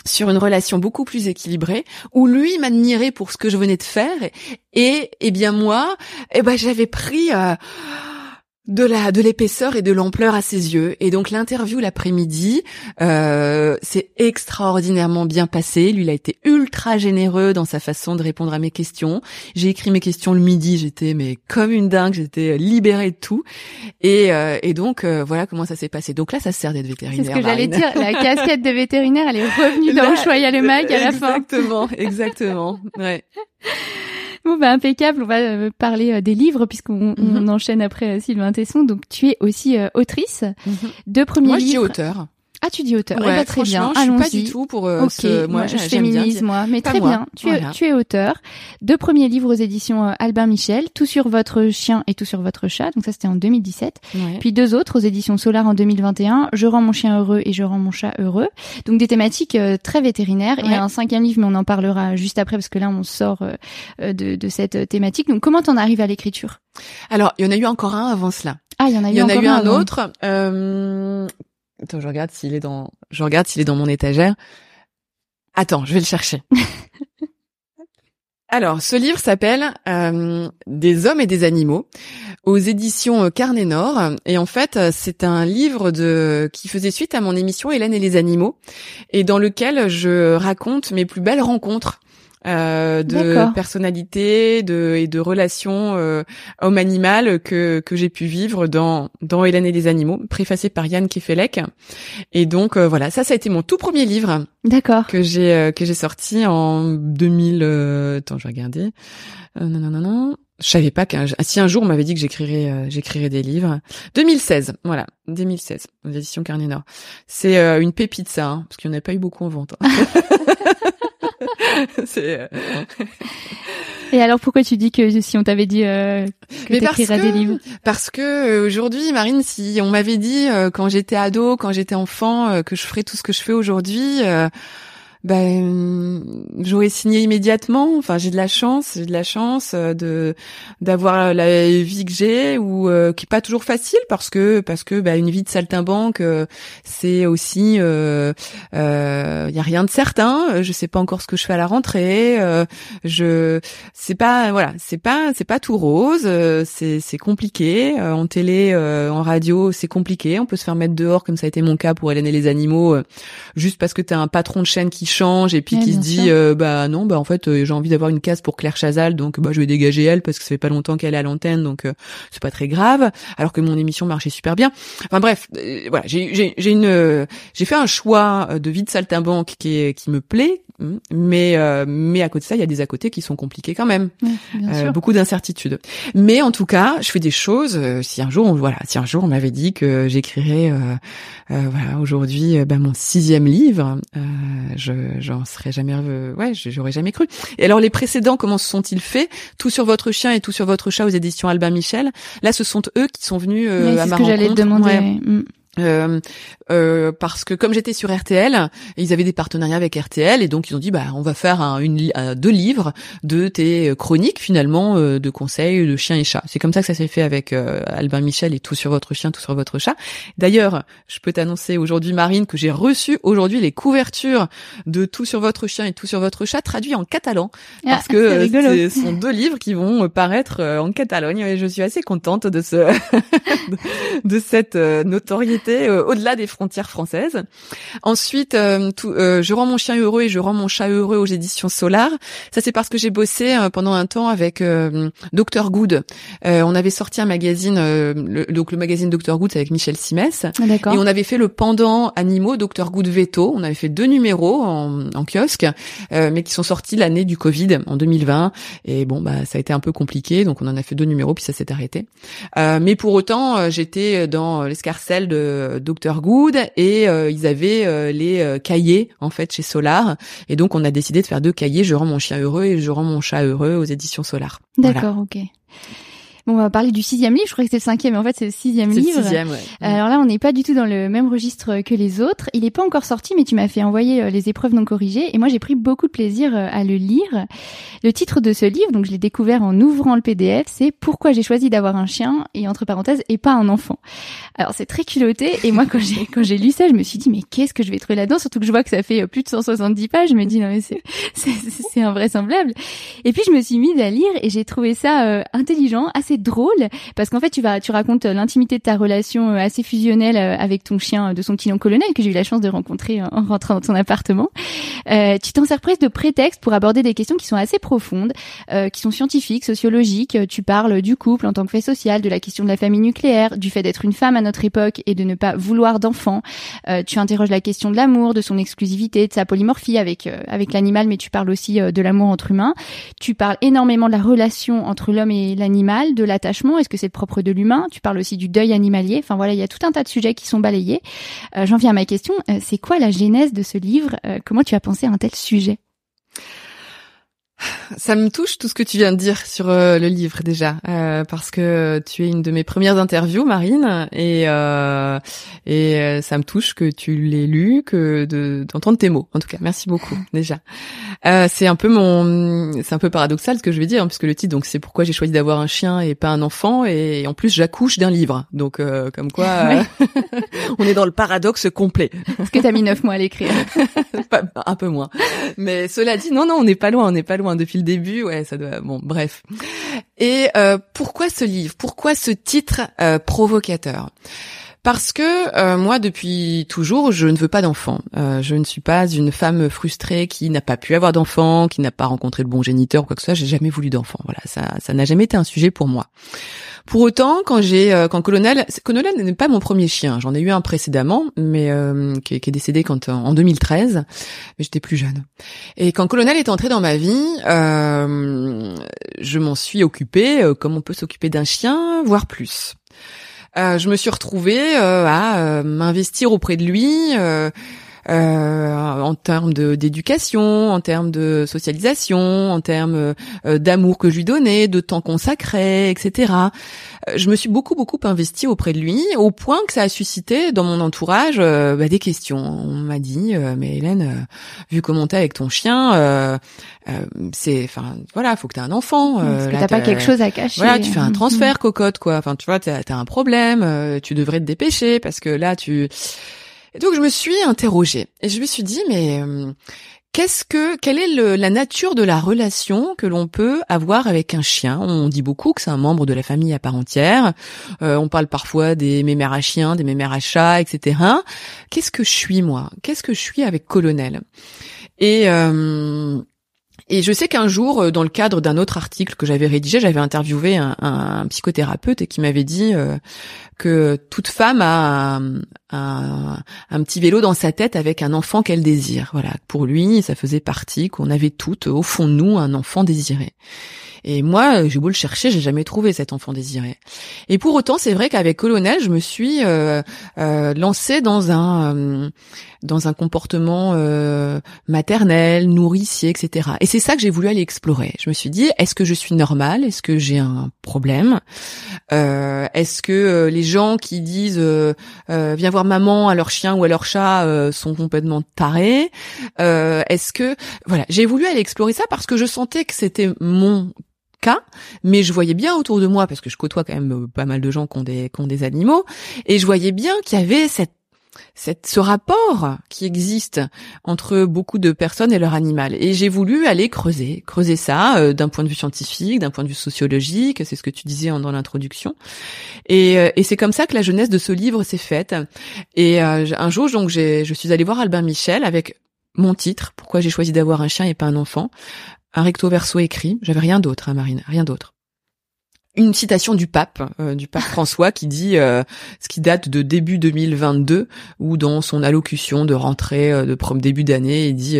sur une relation beaucoup plus équilibrée où lui m'admirait pour ce que je venais de faire et, et, bien moi, eh ben j'avais pris euh, de la de l'épaisseur et de l'ampleur à ses yeux. Et donc l'interview l'après-midi euh, s'est extraordinairement bien passé lui il a été ultra généreux dans sa façon de répondre à mes questions. J'ai écrit mes questions le midi j'étais mais comme une dingue j'étais libérée de tout. Et, euh, et donc euh, voilà comment ça s'est passé. Donc là ça sert d'être vétérinaire c'est ce que j'allais dire. La casquette de vétérinaire elle est revenue dans Ushuaïa le mag à la fin. exactement exactement. Ouais Bon, bah, impeccable. On va euh, parler euh, des livres puisqu'on on mhm. enchaîne après euh, Sylvain Tesson. Donc, tu es aussi autrice mhm. de premiers Moi, livres. Moi, je dis auteur. Ah, tu dis auteur. Ouais, bah, très bien. Je suis pas du tout pour euh, ce, moi, je féminise moi, mais très bien. Tu es, tu es auteur. Deux premiers livres aux éditions euh, Albin Michel, Tout sur votre chien et Tout sur votre chat. Donc ça c'était en 2017. Puis deux autres aux éditions Solar en 2021, Je rends mon chien heureux et Je rends mon chat heureux. Donc des thématiques euh, très vétérinaires et un cinquième livre mais on en parlera juste après parce que là on sort euh, de, de cette thématique. Donc comment t'en arrives à l'écriture? Alors, il y en a eu encore un avant cela. Ah, il y en a eu, il y en a eu un, autre. Euh, Attends, je regarde s'il est dans, je regarde s'il est dans mon étagère. Attends, je vais le chercher. Alors, ce livre s'appelle euh, Des hommes et des animaux aux éditions euh, Carnet Nord et en fait, c'est un livre de qui faisait suite à mon émission Hélène et les animaux et dans lequel je raconte mes plus belles rencontres euh, de personnalité de, et de relations euh, homme-animal que, que j'ai pu vivre dans, dans Hélène et les animaux, préfacé par Yann Kefelec. Et donc euh, voilà, ça ça a été mon tout premier livre. D'accord. Que j'ai euh, que j'ai sorti en 2000 attends, je vais regarder. non non non non. Je savais pas qu'un si un jour on m'avait dit que j'écrirais j'écrirais des livres. 2016, voilà, 2016, l'édition Carnet Nord. C'est une pépite ça, hein, parce qu'il n'y en a pas eu beaucoup en vente. Hein. Euh, Et alors pourquoi tu dis que si on t'avait dit euh, que t'écrirais des livres Parce que euh, aujourd'hui, Marine, si on m'avait dit euh, quand j'étais ado, quand j'étais enfant, que je ferais tout ce que je fais aujourd'hui ben j'aurais signé immédiatement. Enfin, j'ai de la chance, j'ai de la chance euh, de d'avoir la vie que j'ai ou euh, qui est pas toujours facile parce que parce que ben, une vie de saltimbanque, euh, c'est aussi il euh, y a rien de certain. Je sais pas encore ce que je fais à la rentrée. je c'est pas voilà, c'est pas c'est pas tout rose. c'est c'est compliqué en télé, en radio, c'est compliqué. On peut se faire mettre dehors comme ça a été mon cas pour Hélène et les animaux, juste parce que t'as un patron de chaîne qui change et puis qui se dit euh, bah non bah en fait euh, j'ai envie d'avoir une case pour Claire Chazal donc bah je vais dégager elle parce que ça fait pas longtemps qu'elle est à l'antenne donc euh, c'est pas très grave alors que mon émission marchait super bien. Enfin bref, voilà, j'ai j'ai j'ai une j'ai fait un choix de vie de saltimbanque qui est, qui me plaît Mmh. Mais euh, mais à côté de ça, il y a des à côté qui sont compliqués quand même. euh, beaucoup d'incertitudes. Mais en tout cas, je fais des choses. Euh, si un jour, on, voilà, si un jour on m'avait dit que j'écrirais, euh, voilà, aujourd'hui, ben, mon sixième livre, je j'en serais jamais, ouais, j'aurais jamais cru. Et alors les précédents, comment se sont-ils faits? Tout sur votre chien et tout sur votre chat aux éditions Albin Michel. Là, ce sont eux qui sont venus à ma rencontre. C'est ce que j'allais te demander. Mmh. Euh, euh, parce que comme j'étais sur RTL, ils avaient des partenariats avec RTL et donc ils ont dit bah on va faire un, une, deux livres de tes chroniques finalement euh, de conseils de chiens et chats. C'est comme ça que ça s'est fait avec euh, Albin Michel et tout sur votre chien, tout sur votre chat. D'ailleurs, je peux t'annoncer aujourd'hui Marine que j'ai reçu aujourd'hui les couvertures de tout sur votre chien et tout sur votre chat traduits en catalan ah, parce que ce sont deux livres qui vont paraître en Catalogne et je suis assez contente de ce de cette notoriété c'était au-delà des frontières françaises. Ensuite, tout, je rends mon chien heureux et je rends mon chat heureux aux éditions Solar. Ça c'est parce que j'ai bossé pendant un temps avec Dr Good. on avait sorti un magazine, le, donc le magazine Dr Good avec Michel Simès, Ah, D'accord. et on avait fait le pendant animaux Dr Good Veto. On avait fait deux numéros en, en kiosque, euh, mais qui sont sortis l'année du Covid en 2020. Et bon, bah ça a été un peu compliqué, donc on en a fait deux numéros puis ça s'est arrêté. Euh, mais pour autant, euh, j'étais dans l'escarcelle de Dr Good et euh, ils avaient euh, les euh, cahiers en fait chez Solar. Et donc on a décidé de faire deux cahiers. Je rends mon chien heureux et je rends mon chat heureux aux éditions Solar. D'accord, ok. Bon, on va parler du sixième livre. Je croyais que c'était le cinquième, mais en fait, c'est le sixième C'est le livre. sixième, ouais. Alors là, on n'est pas du tout dans le même registre que les autres. Il n'est pas encore sorti, mais tu m'as fait envoyer euh, les épreuves non corrigées et moi j'ai pris beaucoup de plaisir euh, à le lire. Le titre de ce livre, donc je l'ai découvert en ouvrant le PDF, c'est Pourquoi j'ai choisi d'avoir un chien? et entre parenthèses et pas un enfant. Alors c'est très culotté et moi quand j'ai quand j'ai lu ça, je me suis dit mais qu'est-ce que je vais trouver là-dedans? Surtout que je vois que ça fait euh, plus de 170 pages. Je me dis non mais c'est c'est c'est invraisemblable. Et puis je me suis mise à lire et j'ai trouvé ça euh, intelligent, assez drôle parce qu'en fait tu vas tu racontes euh, l'intimité de ta relation euh, assez fusionnelle euh, avec ton chien de son petit nom colonel que j'ai eu la chance de rencontrer en rentrant dans ton appartement. Tu t'en sers presque de prétexte pour aborder des questions qui sont assez profondes, qui sont scientifiques, sociologiques. Tu parles du couple en tant que fait social, de la question de la famille nucléaire, du fait d'être une femme à notre époque et de ne pas vouloir d'enfants. Tu interroges la question de l'amour, de son exclusivité, de sa polymorphie avec avec l'animal, mais tu parles aussi de l'amour entre humains. Tu parles énormément de la relation entre l'homme et l'animal, l'attachement. Est-ce que c'est propre de l'humain? Tu parles aussi du deuil animalier. Enfin voilà, il y a tout un tas de sujets qui sont balayés. Euh, J'en viens à ma question. Euh, c'est quoi la genèse de ce livre? Euh, Comment tu as pensé à un tel sujet? Ça me touche tout ce que tu viens de dire sur euh, le livre déjà, euh, parce que tu es une de mes premières interviews, Marine, et euh, et euh, ça me touche que tu l'aies lu, que de d'entendre tes mots. En tout cas, merci beaucoup déjà. Euh, c'est un peu mon, c'est un peu paradoxal ce que je vais dire, hein, puisque le titre donc c'est pourquoi j'ai choisi d'avoir un chien et pas un enfant, et en plus j'accouche d'un livre, donc euh, comme quoi on est dans le paradoxe complet. Est-ce que tu as mis neuf mois à l'écrire un peu moins. Mais cela dit, non, non, on n'est pas loin, on n'est pas loin depuis le début. Ouais, ça doit. Bon, bref. Et euh, pourquoi ce livre? Pourquoi ce titre euh, provocateur? Parce que euh, moi, depuis toujours, je ne veux pas d'enfant. Euh, je ne suis pas une femme frustrée qui n'a pas pu avoir d'enfant, qui n'a pas rencontré le bon géniteur ou quoi que ce soit. J'ai jamais voulu d'enfant. Voilà, ça, ça n'a jamais été un sujet pour moi. Pour autant, quand j'ai, euh, quand Colonel, Colonel n'est pas mon premier chien. J'en ai eu un précédemment, mais euh, qui, est- décédé quand en 2013, mais j'étais plus jeune. Et quand Colonel est entré dans ma vie, euh, je m'en suis occupée euh, comme on peut s'occuper d'un chien, voire plus. Euh, je me suis retrouvée euh, à euh, m'investir auprès de lui. Euh, en termes d'éducation, en termes de socialisation, en termes euh, d'amour que je lui donnais, de temps consacré, etc. Euh, Je me suis beaucoup beaucoup investie auprès de lui, au point que ça a suscité dans mon entourage bah, des questions. On m'a dit, euh, mais Hélène, vu comment t'es avec ton chien, euh, euh, c'est, enfin, voilà, faut que t'aies un enfant. euh, Est-ce que t'as pas quelque chose à cacher voilà, tu fais un Mhm. transfert, cocotte, quoi. Enfin, tu vois, t'as as un problème, euh, tu devrais te dépêcher parce que là, tu. Et donc, je me suis interrogée et je me suis dit, mais euh, qu'est-ce que, quelle est le- la nature de la relation que l'on peut avoir avec un chien? On dit beaucoup que c'est un membre de la famille à part entière. Euh, on parle parfois des mémères à chiens, des mémères à chats, etc. Qu'est-ce que je suis moi? Qu'est-ce que je suis avec Colonel? Et euh, et je sais qu'un jour, euh, dans le cadre d'un autre article que j'avais rédigé, j'avais interviewé un, psychothérapeute et qui m'avait dit euh, que toute femme a un, petit vélo dans sa tête avec un enfant qu'elle désire. Voilà, pour lui, ça faisait partie qu'on avait toutes au fond de nous un enfant désiré. Et moi, j'ai beau le chercher, j'ai jamais trouvé cet enfant désiré. Et pour autant, c'est vrai qu'avec Colonel, je me suis euh, euh, lancée dans un euh, dans un comportement euh, maternel, nourricier, etc. Et c'est ça que j'ai voulu aller explorer. Je me suis dit, est-ce que je suis normale? Est-ce que j'ai un problème? Euh, Est-ce que euh, les gens qui disent euh, euh, viens voir maman à leur chien ou à leur chat sont complètement tarés? Est-ce que voilà, j'ai voulu aller explorer ça parce que je sentais que c'était mon cas, mais je voyais bien autour de moi parce que je côtoie quand même pas mal de gens qui ont des qui ont des animaux et je voyais bien qu'il y avait cette cette, ce rapport qui existe entre beaucoup de personnes et leur animal. Et j'ai voulu aller creuser, creuser ça euh, d'un point de vue scientifique, d'un point de vue sociologique, c'est ce que tu disais dans l'introduction. Et, euh, et c'est comme ça que la jeunesse de ce livre s'est faite. Et euh, un jour, donc, je suis allée voir Albin Michel avec mon titre, pourquoi j'ai choisi d'avoir un chien et pas un enfant, un recto verso écrit. J'avais rien d'autre, hein, Marine, rien d'autre une citation du pape, euh, du pape François, qui dit euh, ce qui date de début 2022, où dans son allocution de rentrée euh, de début d'année, il dit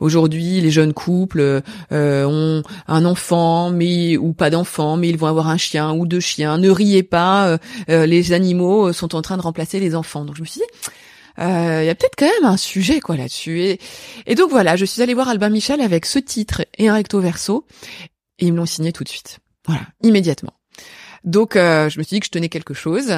aujourd'hui les jeunes couples ont un enfant, mais ou pas d'enfant, mais ils vont avoir un chien ou deux chiens. Ne riez pas, les animaux sont en train de remplacer les enfants. Donc je me suis dit. Il y a peut-être quand même un sujet quoi là-dessus et, et donc voilà je suis allée voir Albin Michel avec ce titre et un recto verso et ils me l'ont signé tout de suite voilà, immédiatement. Donc euh, je me suis dit que je tenais quelque chose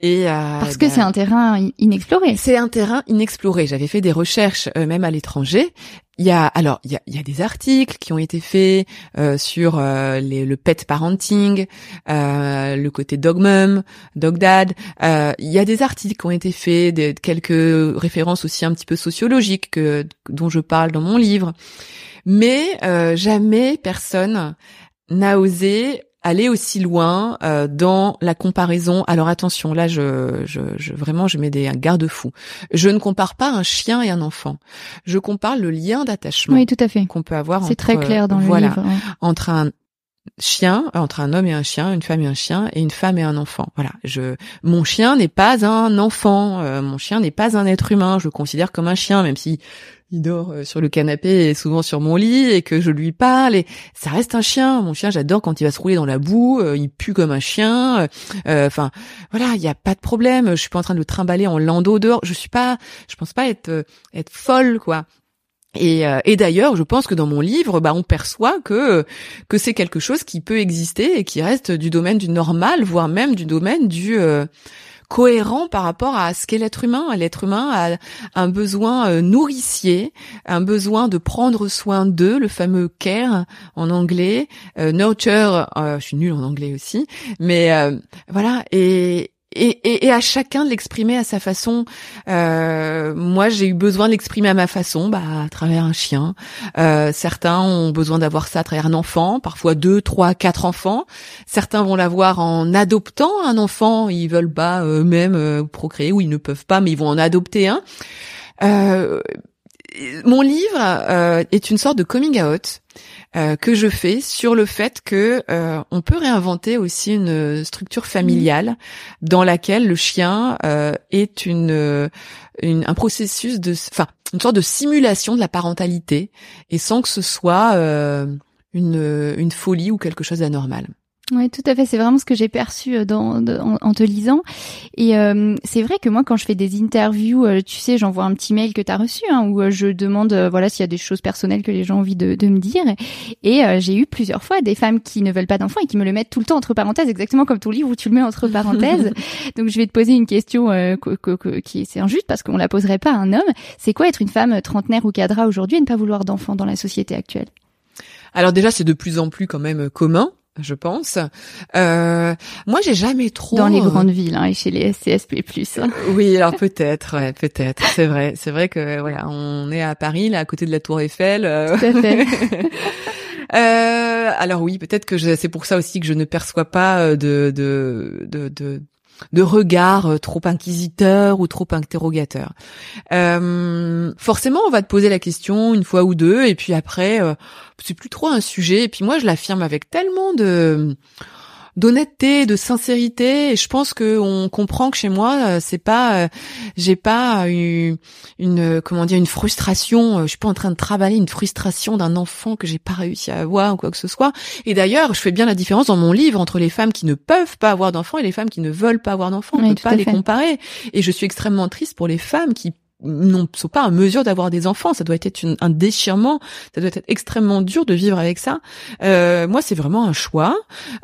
et euh, parce que c'est un terrain inexploré. C'est un terrain inexploré. J'avais fait des recherches euh, même à l'étranger. Il y a alors il y a, il y a des articles qui ont été faits euh, sur les, le pet parenting, le côté dog mom, dog dad. il y a des articles qui ont été faits, des, quelques références aussi un petit peu sociologiques que, dont je parle dans mon livre. Mais jamais personne n'a osé aller aussi loin euh, dans la comparaison. Alors attention, là, je, je, je vraiment, je mets des garde-fous. Je ne compare pas un chien et un enfant. Je compare le lien d'attachement. Oui, tout à fait. Qu'on peut avoir. C'est très clair dans le livre. Entre un chien, entre un homme et un chien, une femme et un chien, et une femme et un enfant. Voilà. Je, mon chien n'est pas un enfant. Euh, mon chien n'est pas un être humain. Je le considère comme un chien, même si il dort euh, sur le canapé et souvent sur mon lit et que je lui parle et ça reste un chien. Mon chien j'adore quand il va se rouler dans la boue euh, il pue comme un chien euh, enfin voilà il y a pas de problème. Je suis pas en train de le trimballer en landau dehors. Je suis pas je pense pas être être folle quoi. Et, et d'ailleurs, je pense que dans mon livre, bah, on perçoit que que c'est quelque chose qui peut exister et qui reste du domaine du normal, voire même du domaine du cohérent par rapport à ce qu'est l'être humain. L'être humain a un besoin euh, nourricier, un besoin de prendre soin d'eux, le fameux care en anglais, euh, nurture, euh, je suis nulle en anglais aussi, mais voilà, et, et, et, à chacun de l'exprimer à sa façon. Euh, moi, j'ai eu besoin de l'exprimer à ma façon, bah, à travers un chien. Euh, certains ont besoin d'avoir ça à travers un enfant, parfois deux, trois, quatre enfants. Certains vont l'avoir en adoptant un enfant. Ils veulent pas eux-mêmes euh, procréer ou ils ne peuvent pas, mais ils vont en adopter un. Euh, mon livre est une sorte de coming out euh, que je fais sur le fait que euh, on peut réinventer aussi une structure familiale dans laquelle le chien euh, est une, une, un processus de, enfin, une sorte de simulation de la parentalité et sans que ce soit une, une folie ou quelque chose d'anormal. Oui, tout à fait. C'est vraiment ce que j'ai perçu euh, dans, en, te lisant. Et euh, c'est vrai que moi, quand je fais des interviews, euh, tu sais, j'envoie un petit mail que tu as reçu, hein, où je demande, voilà, s'il y a des choses personnelles que les gens ont envie de, de me dire. Et j'ai eu plusieurs fois des femmes qui ne veulent pas d'enfants et qui me le mettent tout le temps entre parenthèses, exactement comme ton livre où tu le mets entre parenthèses. Donc, je vais te poser une question qui c'est injuste parce qu'on la poserait pas à un homme. C'est quoi être une femme trentenaire ou cadra aujourd'hui et ne pas vouloir d'enfants dans la société actuelle? Alors déjà, c'est de plus en plus quand même commun je pense. Euh, moi, j'ai jamais trop dans les grandes villes hein, et chez les SCSP+. Hein. oui, alors peut-être, ouais, peut-être. C'est vrai, c'est vrai que voilà, on est à Paris, là, à côté de la Tour Eiffel. Euh. Tout à fait. euh, alors oui, peut-être que c'est pour ça aussi que je ne perçois pas euh, de de de, de de regard euh, trop inquisiteur ou trop interrogateur. Euh, forcément, on va te poser la question une fois ou deux, et puis après, euh, c'est plus trop un sujet. Et puis moi, je l'affirme avec tellement de d'honnêteté, de sincérité. Et je pense que on comprend que chez moi, euh, c'est pas, euh, j'ai pas eu une, comment dire, une frustration. Euh, je suis pas en train de travailler une frustration d'un enfant que j'ai pas réussi à avoir ou quoi que ce soit. Et d'ailleurs, je fais bien la différence dans mon livre entre les femmes qui ne peuvent pas avoir d'enfants et les femmes qui ne veulent pas avoir d'enfants. On ne peut pas les comparer. Et je suis extrêmement triste pour les femmes qui ne sont pas en mesure d'avoir des enfants. Ça doit être un déchirement. Ça doit être extrêmement dur de vivre avec ça. Euh, moi, c'est vraiment un choix.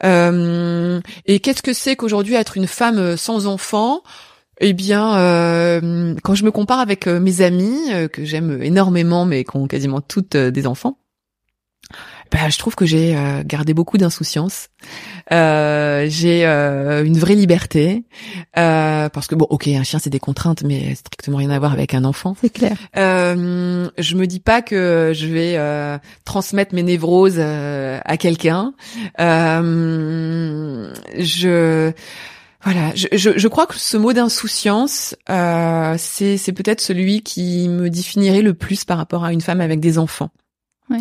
Euh, et qu'est-ce que c'est qu'aujourd'hui être une femme sans enfants? Eh bien, euh, quand je me compare avec mes amies que j'aime énormément, mais qui ont quasiment toutes des enfants, bah, je trouve que j'ai euh, gardé beaucoup d'insouciance. Euh, j'ai euh, une vraie liberté parce que bon, ok, un chien c'est des contraintes, mais strictement rien à voir avec un enfant. C'est clair. je me dis pas que je vais transmettre mes névroses à quelqu'un. je voilà, je, je, je, crois que ce mot d'insouciance, euh, c'est peut-être celui qui me définirait le plus par rapport à une femme avec des enfants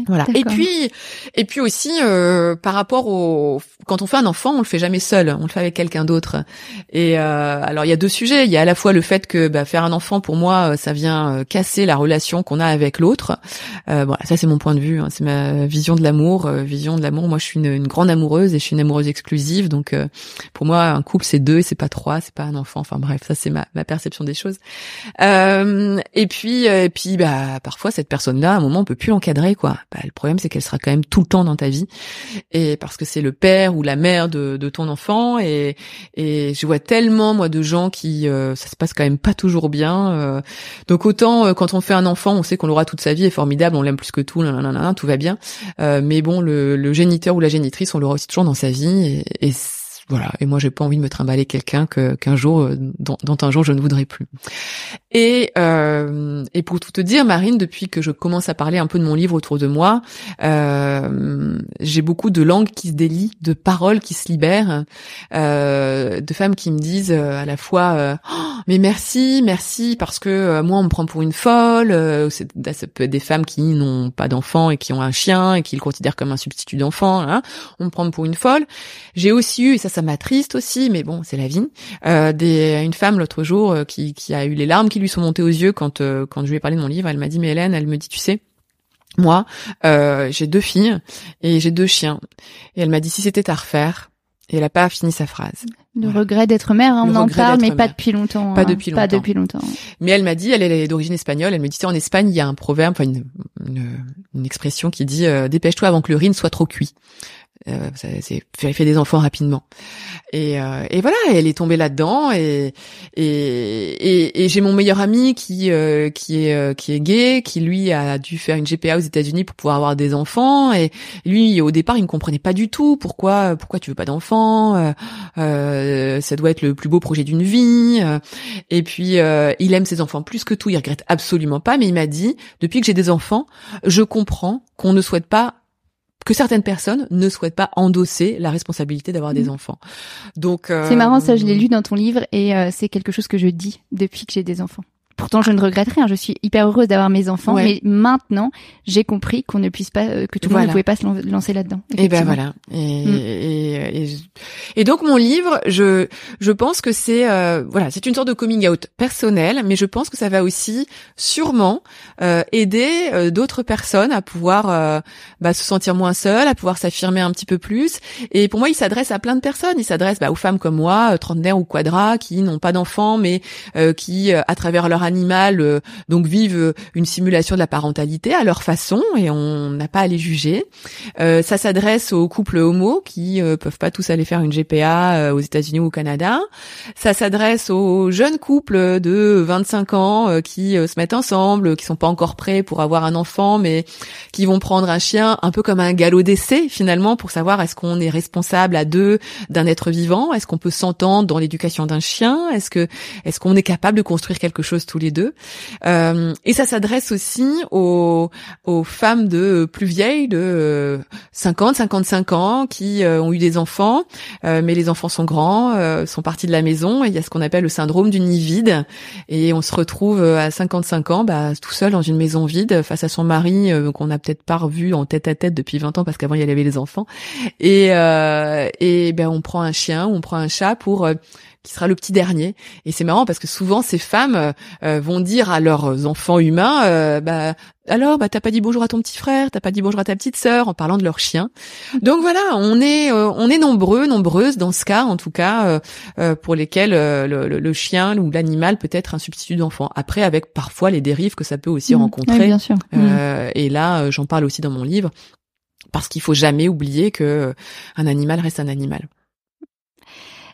voilà. Et puis, et puis aussi euh, par rapport au quand on fait un enfant, on le fait jamais seul, on le fait avec quelqu'un d'autre. Et euh, alors il y a deux sujets. Il y a à la fois le fait que bah, faire un enfant pour moi, euh, ça vient casser la relation qu'on a avec l'autre. voilà, ça c'est mon point de vue, hein. c'est ma vision de l'amour. vision de l'amour. Moi, je suis une, une, grande amoureuse et je suis une amoureuse exclusive. Donc pour moi, un couple c'est deux, c'est pas trois, c'est pas un enfant. Enfin bref, ça c'est ma, ma perception des choses. et puis, et puis bah parfois cette personne-là, à un moment, on peut plus l'encadrer quoi bah, le problème c'est qu'elle sera quand même tout le temps dans ta vie. Et parce que c'est le père ou la mère de, de ton enfant. Et, et je vois tellement moi de gens qui euh, ça se passe quand même pas toujours bien euh. donc autant euh, quand on fait un enfant on sait qu'on l'aura toute sa vie est formidable on l'aime plus que tout tout va bien. Mais bon le, le, géniteur ou la génitrice on l'aura aussi toujours dans sa vie. Et, et voilà. Et moi, j'ai pas envie de me trimballer quelqu'un que qu'un jour, euh, dont, un jour je ne voudrais plus. Et euh, et pour tout te dire, Marine, depuis que je commence à parler un peu de mon livre autour de moi, euh, j'ai beaucoup de langues qui se délient, de paroles qui se libèrent, euh, de femmes qui me disent euh, à la fois euh, oh, mais merci, merci parce que moi on me prend pour une folle. Ça peut être des femmes qui n'ont pas d'enfants et qui ont un chien et qui le considèrent comme un substitut d'enfant. Hein. On me prend pour une folle. J'ai aussi eu et ça ça m'attriste aussi, mais bon, c'est la vie. Euh, des, une femme l'autre jour euh, qui, qui a eu les larmes qui lui sont montées aux yeux quand euh, quand je lui ai parlé de mon livre. Elle m'a dit, mais Hélène, elle me dit, tu sais, moi, euh, j'ai deux filles et j'ai deux chiens. Et elle m'a dit, si c'était à refaire, et elle a pas fini sa phrase. Le regret d'être mère, hein, on en parle, mais pas depuis longtemps. Pas hein. depuis longtemps. Pas depuis longtemps. Mais elle m'a dit, elle, est d'origine espagnole, elle me dit, en Espagne, il y a un proverbe, enfin une, une, une expression qui dit, dépêche-toi avant que le riz ne soit trop cuit. Euh, c'est fait des enfants rapidement. Et, euh, et voilà, elle est tombée là-dedans. Et, et, et, j'ai mon meilleur ami qui euh, qui est euh, qui est gay, qui lui a dû faire une GPA aux États-Unis pour pouvoir avoir des enfants. Et lui, au départ, il ne comprenait pas du tout pourquoi pourquoi tu veux pas d'enfants. Euh, ça doit être le plus beau projet d'une vie. Et puis il aime ses enfants plus que tout. Il regrette absolument pas. Mais il m'a dit, depuis que j'ai des enfants, je comprends qu'on ne souhaite pas que certaines personnes ne souhaitent pas endosser la responsabilité d'avoir des mmh. enfants. Donc euh, c'est marrant ça, je l'ai lu dans ton livre et euh, c'est quelque chose que je dis depuis que j'ai des enfants. Pourtant, je ne regrette rien. Je suis hyper heureuse d'avoir mes enfants, mais maintenant, j'ai compris qu'on ne puisse pas, euh, que tout le monde ne pouvait pas se lancer là-dedans. Et ben voilà. Et, mm. et, et, donc mon livre, je je pense que c'est euh, voilà, c'est une sorte de coming out personnel, mais je pense que ça va aussi sûrement euh, aider euh, d'autres personnes à pouvoir bah, se sentir moins seules, à pouvoir s'affirmer un petit peu plus. Et pour moi, il s'adresse à plein de personnes. Il s'adresse bah, aux femmes comme moi, trentenaires ou quadra, qui n'ont pas d'enfants, mais qui, à travers leur animal euh, donc vivent euh, une simulation de la parentalité à leur façon et on n'a pas à les juger. Euh, ça s'adresse aux couples homo qui peuvent pas tous aller faire une GPA aux États-Unis ou au Canada. Ça s'adresse aux jeunes couples de 25 ans qui se mettent ensemble, qui sont pas encore prêts pour avoir un enfant, mais qui vont prendre un chien un peu comme un galop d'essai finalement pour savoir est-ce qu'on est responsable à deux d'un être vivant, est-ce qu'on peut s'entendre dans l'éducation d'un chien, est-ce que est-ce qu'on est capable de construire quelque chose tous les deux. Euh, et ça s'adresse aussi aux, aux femmes de plus vieilles, de 50, euh, 55 ans, qui euh, ont eu des enfants, mais les enfants sont grands, sont partis de la maison, et il y a ce qu'on appelle le syndrome du nid vide, et on se retrouve à 55 ans, bah, tout seul dans une maison vide, face à son mari qu'on n'a peut-être pas revu en tête à tête depuis 20 ans parce qu'avant il y avait les enfants, et, et ben on prend un chien, on prend un chat pour qui sera le petit dernier. Et c'est marrant parce que souvent ces femmes euh, euh, vont dire à leurs enfants humains, euh, bah alors bah t'as pas dit bonjour à ton petit frère, t'as pas dit bonjour à ta petite sœur en parlant de leur chien. Donc voilà, on est on est nombreux, nombreuses dans ce cas en tout cas pour lesquels le, chien ou l'animal peut être un substitut d'enfant. Après avec parfois les dérives que ça peut aussi mmh. rencontrer. bien sûr. Mmh. Et là j'en parle aussi dans mon livre parce qu'il faut jamais oublier que un animal reste un animal.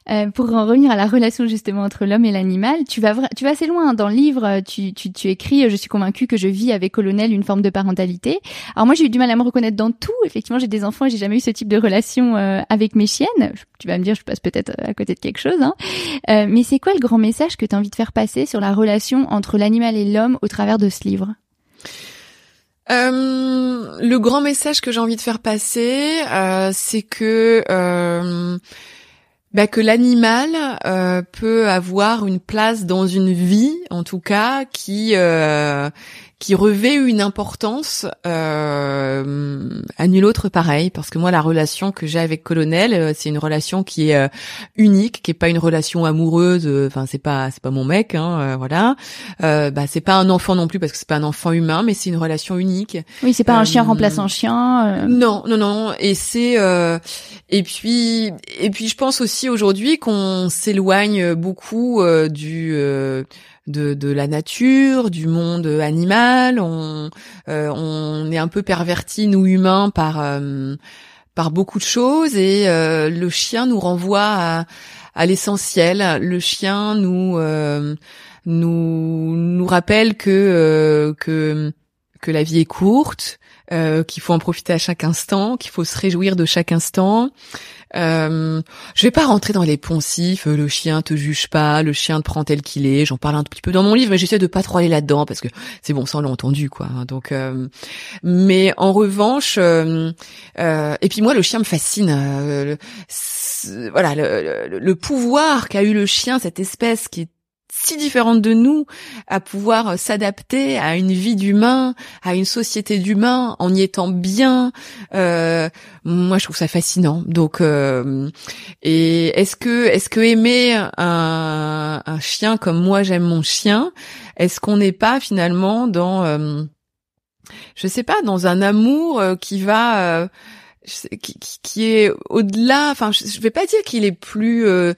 Euh, pour en revenir à la relation justement entre l'homme et l'animal, tu vas tu vas assez loin dans le livre. Tu, tu, tu écris, je suis convaincue que je vis avec Colonel une forme de parentalité. Alors moi j'ai eu du mal à me reconnaître dans tout. Effectivement j'ai des enfants et j'ai jamais eu ce type de relation euh, avec mes chiennes. Tu vas me dire je passe peut-être à côté de quelque chose. Hein. Euh, mais c'est quoi le grand message que tu as envie de faire passer sur la relation entre l'animal et l'homme au travers de ce livre? Euh, le grand message que j'ai envie de faire passer, euh, c'est que euh, bah, que l'animal euh, peut avoir une place dans une vie, en tout cas, qui euh, qui revêt une importance euh, à nul autre pareil parce que moi la relation que j'ai avec Colonel euh, c'est une relation qui est euh, unique qui est pas une relation amoureuse euh, enfin c'est pas c'est pas mon mec hein, voilà. Bah c'est pas un enfant non plus parce que c'est pas un enfant humain mais c'est une relation unique. Oui c'est pas un chien remplaçant chien non non non et c'est et puis et puis je pense aussi aujourd'hui qu'on s'éloigne beaucoup du de, la nature, du monde animal. On, euh, est un peu perverti nous humains par euh, par beaucoup de choses et euh, le chien nous renvoie à, à l'essentiel. Le chien nous nous nous rappelle que que que la vie est courte, qu'il faut en profiter à chaque instant, qu'il faut se réjouir de chaque instant, euh, je vais pas rentrer dans les poncifs, euh, le chien te juge pas, le chien te prend tel qu'il est. J'en parle un petit peu dans mon livre, mais j'essaie de pas trop aller là-dedans parce que c'est bon, ça on l'a entendu quoi. Donc, euh, mais en revanche, euh, et puis moi le chien me fascine. voilà, le, le pouvoir qu'a eu le chien, cette espèce qui est si différente de nous à pouvoir s'adapter à une vie d'humain, à une société d'humains en y étant bien. Euh, moi, je trouve ça fascinant. Donc, euh, et est-ce que est-ce que aimer un, un chien comme moi j'aime mon chien, est-ce qu'on n'est pas finalement dans, euh, je sais pas, dans un amour euh, qui va qui, qui, est au-delà. Enfin, je, je vais pas dire qu'il est plus euh,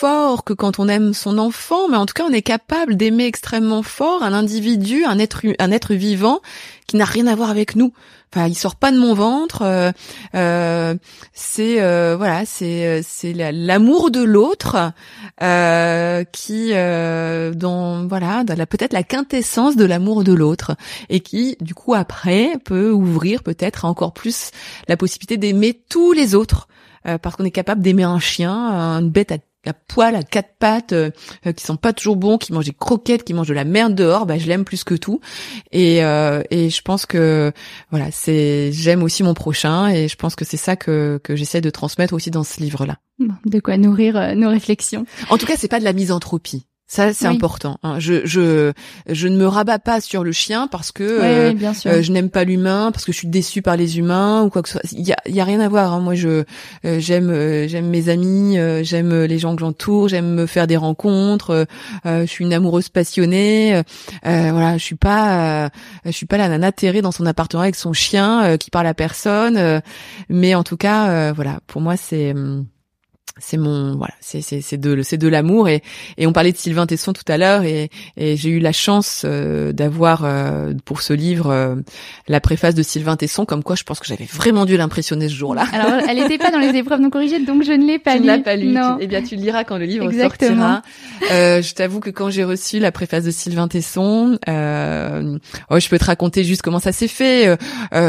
fort que quand on aime son enfant, mais en tout cas, on est capable d'aimer extrêmement fort un individu, un être, un être vivant qui n'a rien à voir avec nous. Enfin, il sort pas de mon ventre. Euh, euh, c'est euh, voilà, c'est c'est l'amour de l'autre qui dans voilà, la peut-être la quintessence de l'amour de l'autre et qui du coup après peut ouvrir peut-être encore plus la possibilité d'aimer tous les autres. parce qu'on est capable d'aimer un chien, une bête à à poil, à quatre pattes, euh, euh, qui sont pas toujours bons, qui mangent des croquettes, qui mangent de la merde dehors, bah je l'aime plus que tout. Et euh, et je pense que voilà, c'est j'aime aussi mon prochain et je pense que c'est ça que que j'essaie de transmettre aussi dans ce livre là. De quoi nourrir nos réflexions. En tout cas, c'est pas de la misanthropie. Ça, c'est important. Hein. Je, je, je ne me rabats pas sur le chien parce que euh, euh, je n'aime pas l'humain, parce que je suis déçue par les humains ou quoi que ce soit. Il y a, y a rien à voir. Hein. Moi, je, euh, j'aime, j'aime mes amis, j'aime les gens que j'entoure, j'aime me faire des rencontres. je suis une amoureuse passionnée. voilà, je suis pas, je suis pas la nana terrée dans son appartement avec son chien qui parle à personne. mais en tout cas, voilà, pour moi, c'est hum, c'est mon voilà c'est c'est c'est de c'est de l'amour et et on parlait de Sylvain Tesson tout à l'heure et et j'ai eu la chance euh, d'avoir euh, pour ce livre euh, la préface de Sylvain Tesson comme quoi je pense que j'avais vraiment dû l'impressionner ce jour-là. Alors elle n'était pas dans les épreuves non corrigées donc je ne l'ai pas lu. Tu ne l'as pas lu. Non. eh bien tu le liras quand le livre sortira. je t'avoue que quand j'ai reçu la préface de Sylvain Tesson oh, je peux te raconter juste comment ça s'est fait.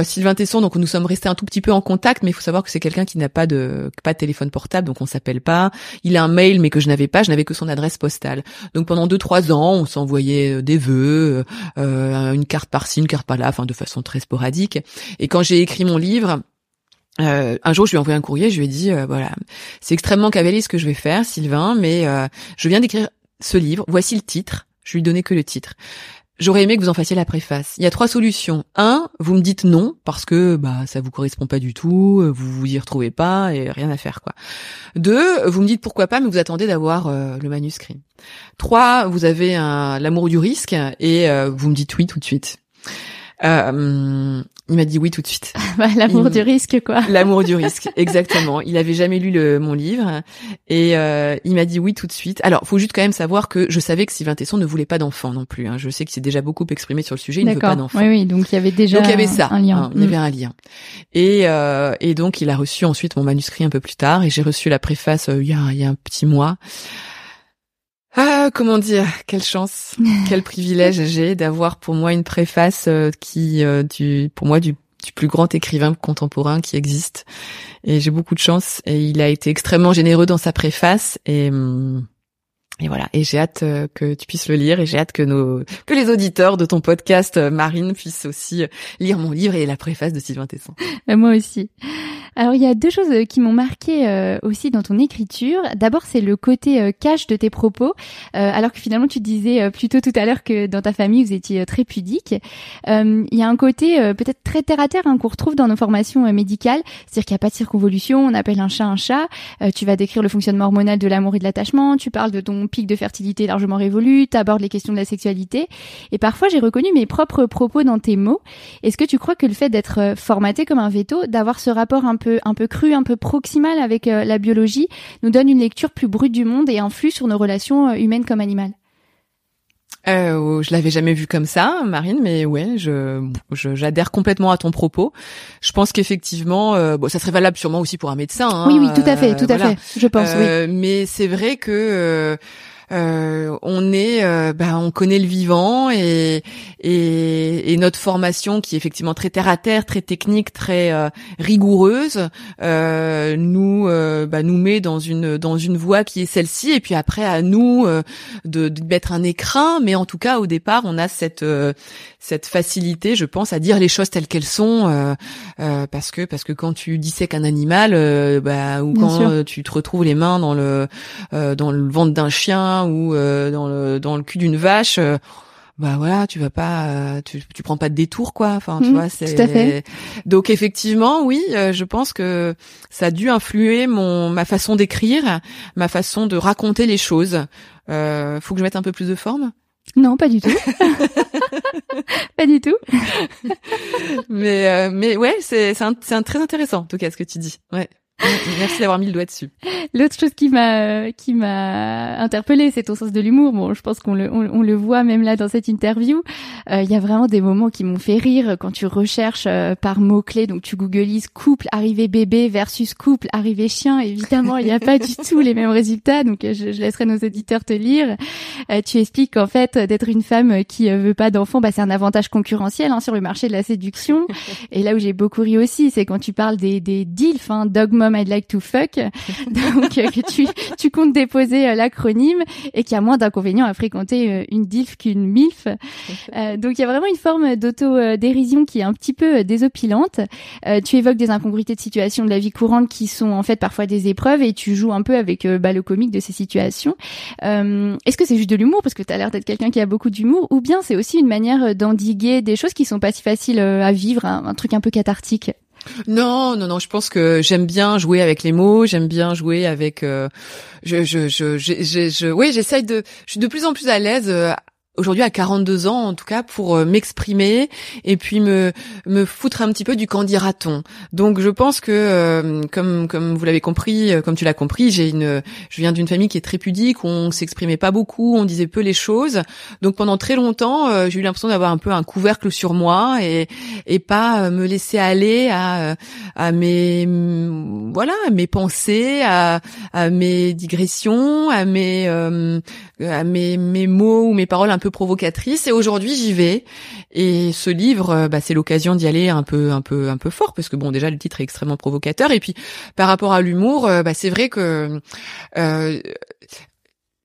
Sylvain Tesson donc nous sommes restés un tout petit peu en contact mais il faut savoir que c'est quelqu'un qui n'a pas de pas de téléphone portable donc on s'appelle pas. Il a un mail mais que je n'avais pas, je n'avais que son adresse postale. Donc pendant deux trois ans, on s'envoyait euh, des vœux, euh, une carte par-ci, une carte par-là, enfin de façon très sporadique. Et quand j'ai écrit mon livre, euh, un jour, je lui ai envoyé un courrier, je lui ai dit voilà, c'est extrêmement cavalier ce que je vais faire, Sylvain, mais je viens d'écrire ce livre. Voici le titre. Je lui donnais que le titre. J'aurais aimé que vous en fassiez la préface. Il y a trois solutions. Un, vous me dites non parce que bah ça vous correspond pas du tout, euh, vous vous y retrouvez pas et rien à faire quoi. Deux, vous me dites pourquoi pas mais vous attendez d'avoir euh, le manuscrit. Trois, vous avez l'amour du risque et euh, vous me dites oui tout de suite. Il m'a dit oui tout de suite. Bah, L'amour du risque, quoi. L'amour du risque, exactement. Il avait jamais lu le, mon livre et euh, il m'a dit oui tout de suite. Alors, faut juste quand même savoir que je savais que Sylvain Tesson ne voulait pas d'enfant non plus. Hein. Je sais qu'il s'est déjà beaucoup exprimé sur le sujet. Il ne veut pas d'enfant. Oui, oui. Donc il y avait déjà. Donc il y avait ça. Un lien. Hein, il y avait un lien. Et euh, et donc il a reçu ensuite mon manuscrit un peu plus tard et j'ai reçu la préface euh, il y a il y a un petit mois. Ah, comment dire Quelle chance, quel privilège j'ai d'avoir pour moi une préface euh, qui, euh, du, pour moi, du, du, plus grand écrivain contemporain qui existe. Et j'ai beaucoup de chance. Et il a été extrêmement généreux dans sa préface. Et hum, et voilà. Et j'ai hâte euh, que tu puisses le lire et j'ai hâte que nos que les auditeurs de ton podcast Marine puissent aussi lire mon livre et la préface de Sylvain Tesson. Moi aussi. Alors il y a deux choses qui m'ont marqué aussi dans ton écriture. D'abord c'est le côté cash de tes propos, alors que finalement tu disais plutôt tout à l'heure que dans ta famille vous étiez très pudique. Il y a un côté peut-être très terre à terre hein, qu'on retrouve dans nos formations médicales, c'est-à-dire qu'il n'y a pas de circonvolution, on appelle un chat un chat. tu vas décrire le fonctionnement hormonal de l'amour et de l'attachement. Tu parles de ton pic de fertilité largement révolu, tu abordes les questions de la sexualité, et parfois j'ai reconnu mes propres propos dans tes mots. Est-ce que tu crois que le fait d'être euh, formaté comme un veto, d'avoir ce rapport un peu un peu cru, un peu proximal avec euh, la biologie, nous donne une lecture plus brute du monde et influe sur nos relations euh, humaines comme animales euh, je l'avais jamais vu comme ça, Marine, mais ouais, je j'adhère complètement à ton propos. Je pense qu'effectivement, euh, bon, ça serait valable sûrement aussi pour un médecin. Hein, oui, oui, tout à fait, tout à fait. Je pense. oui. Mais c'est vrai que euh, on est, euh, bah, on connaît le vivant et, et, et notre formation qui est effectivement très terre à terre, très technique, très euh, rigoureuse, euh, nous bah, nous met dans une dans une voie qui est celle-ci. Et puis après à nous de, de mettre un écrin, mais en tout cas au départ on a cette cette facilité, je pense, à dire les choses telles qu'elles sont, parce que parce que quand tu dissèques un animal, bah, ou quand tu te retrouves les mains dans le dans le ventre d'un chien ou euh, dans le dans le cul d'une vache euh, bah voilà, tu vas pas, euh, tu, tu prends pas de détour quoi. Enfin, tu mmh, vois, c'est. Donc effectivement, oui, je pense que ça a dû influer mon ma façon d'écrire, ma façon de raconter les choses. Euh, faut que je mette un peu plus de forme? Non, pas du tout. pas du tout. mais mais ouais, c'est c'est un, très intéressant en tout cas ce que tu dis. Ouais. Merci d'avoir mis le doigt dessus. L'autre chose qui m'a qui m'a interpellée, c'est ton sens de l'humour. Bon, je pense qu'on le on, le voit même là dans cette interview. Euh, il y a vraiment des moments qui m'ont fait rire quand tu recherches euh, par mots clés. Donc tu googlises couple arrivé bébé versus couple arrivé chien. Évidemment, il n'y a pas du tout les mêmes résultats. Donc je, je laisserai nos auditeurs te lire. Euh, tu expliques qu'en fait d'être une femme qui veut pas d'enfants, bah, c'est un avantage concurrentiel hein, sur le marché de la séduction. Et là où j'ai beaucoup ri aussi, c'est quand tu parles des des DILF, hein, dog mom I'd like to fuck, donc euh, que tu, tu comptes déposer euh, l'acronyme et qu'il y a moins d'inconvénients à fréquenter euh, une DILF qu'une MILF. donc il y a vraiment une forme d'auto-dérision qui est un petit peu désopilante. tu évoques des incongruités de situation de la vie courante qui sont en fait parfois des épreuves et tu joues un peu avec bah, le comique de ces situations. Est-ce que c'est juste de l'humour? Parce que tu as l'air d'être quelqu'un qui a beaucoup d'humour ou bien c'est aussi une manière d'endiguer des choses qui sont pas si faciles à vivre, un truc un peu cathartique? Non, non, non. Je pense que j'aime bien jouer avec les mots. J'aime bien jouer avec. Euh, je, je, je, je, je, oui, j'essaye de. Je suis de plus en plus à l'aise euh, aujourd'hui à 42 ans en tout cas pour euh, m'exprimer et puis me me foutre un petit peu du qu'en dira-t-on. Donc je pense que euh, comme comme vous l'avez compris, euh, comme tu l'as compris, j'ai une je viens d'une famille qui est très pudique, on s'exprimait pas beaucoup, on disait peu les choses. Donc pendant très longtemps, j'ai eu l'impression d'avoir un peu un couvercle sur moi et et pas me laisser aller à à mes voilà, mes pensées, à à mes digressions, à mes à mes mes mots ou mes paroles un peu provocatrice et aujourd'hui j'y vais. Et ce livre euh, bah, c'est l'occasion d'y aller un peu un peu un peu fort parce que bon déjà le titre est extrêmement provocateur. Et puis par rapport à l'humour euh, bah, c'est vrai que euh,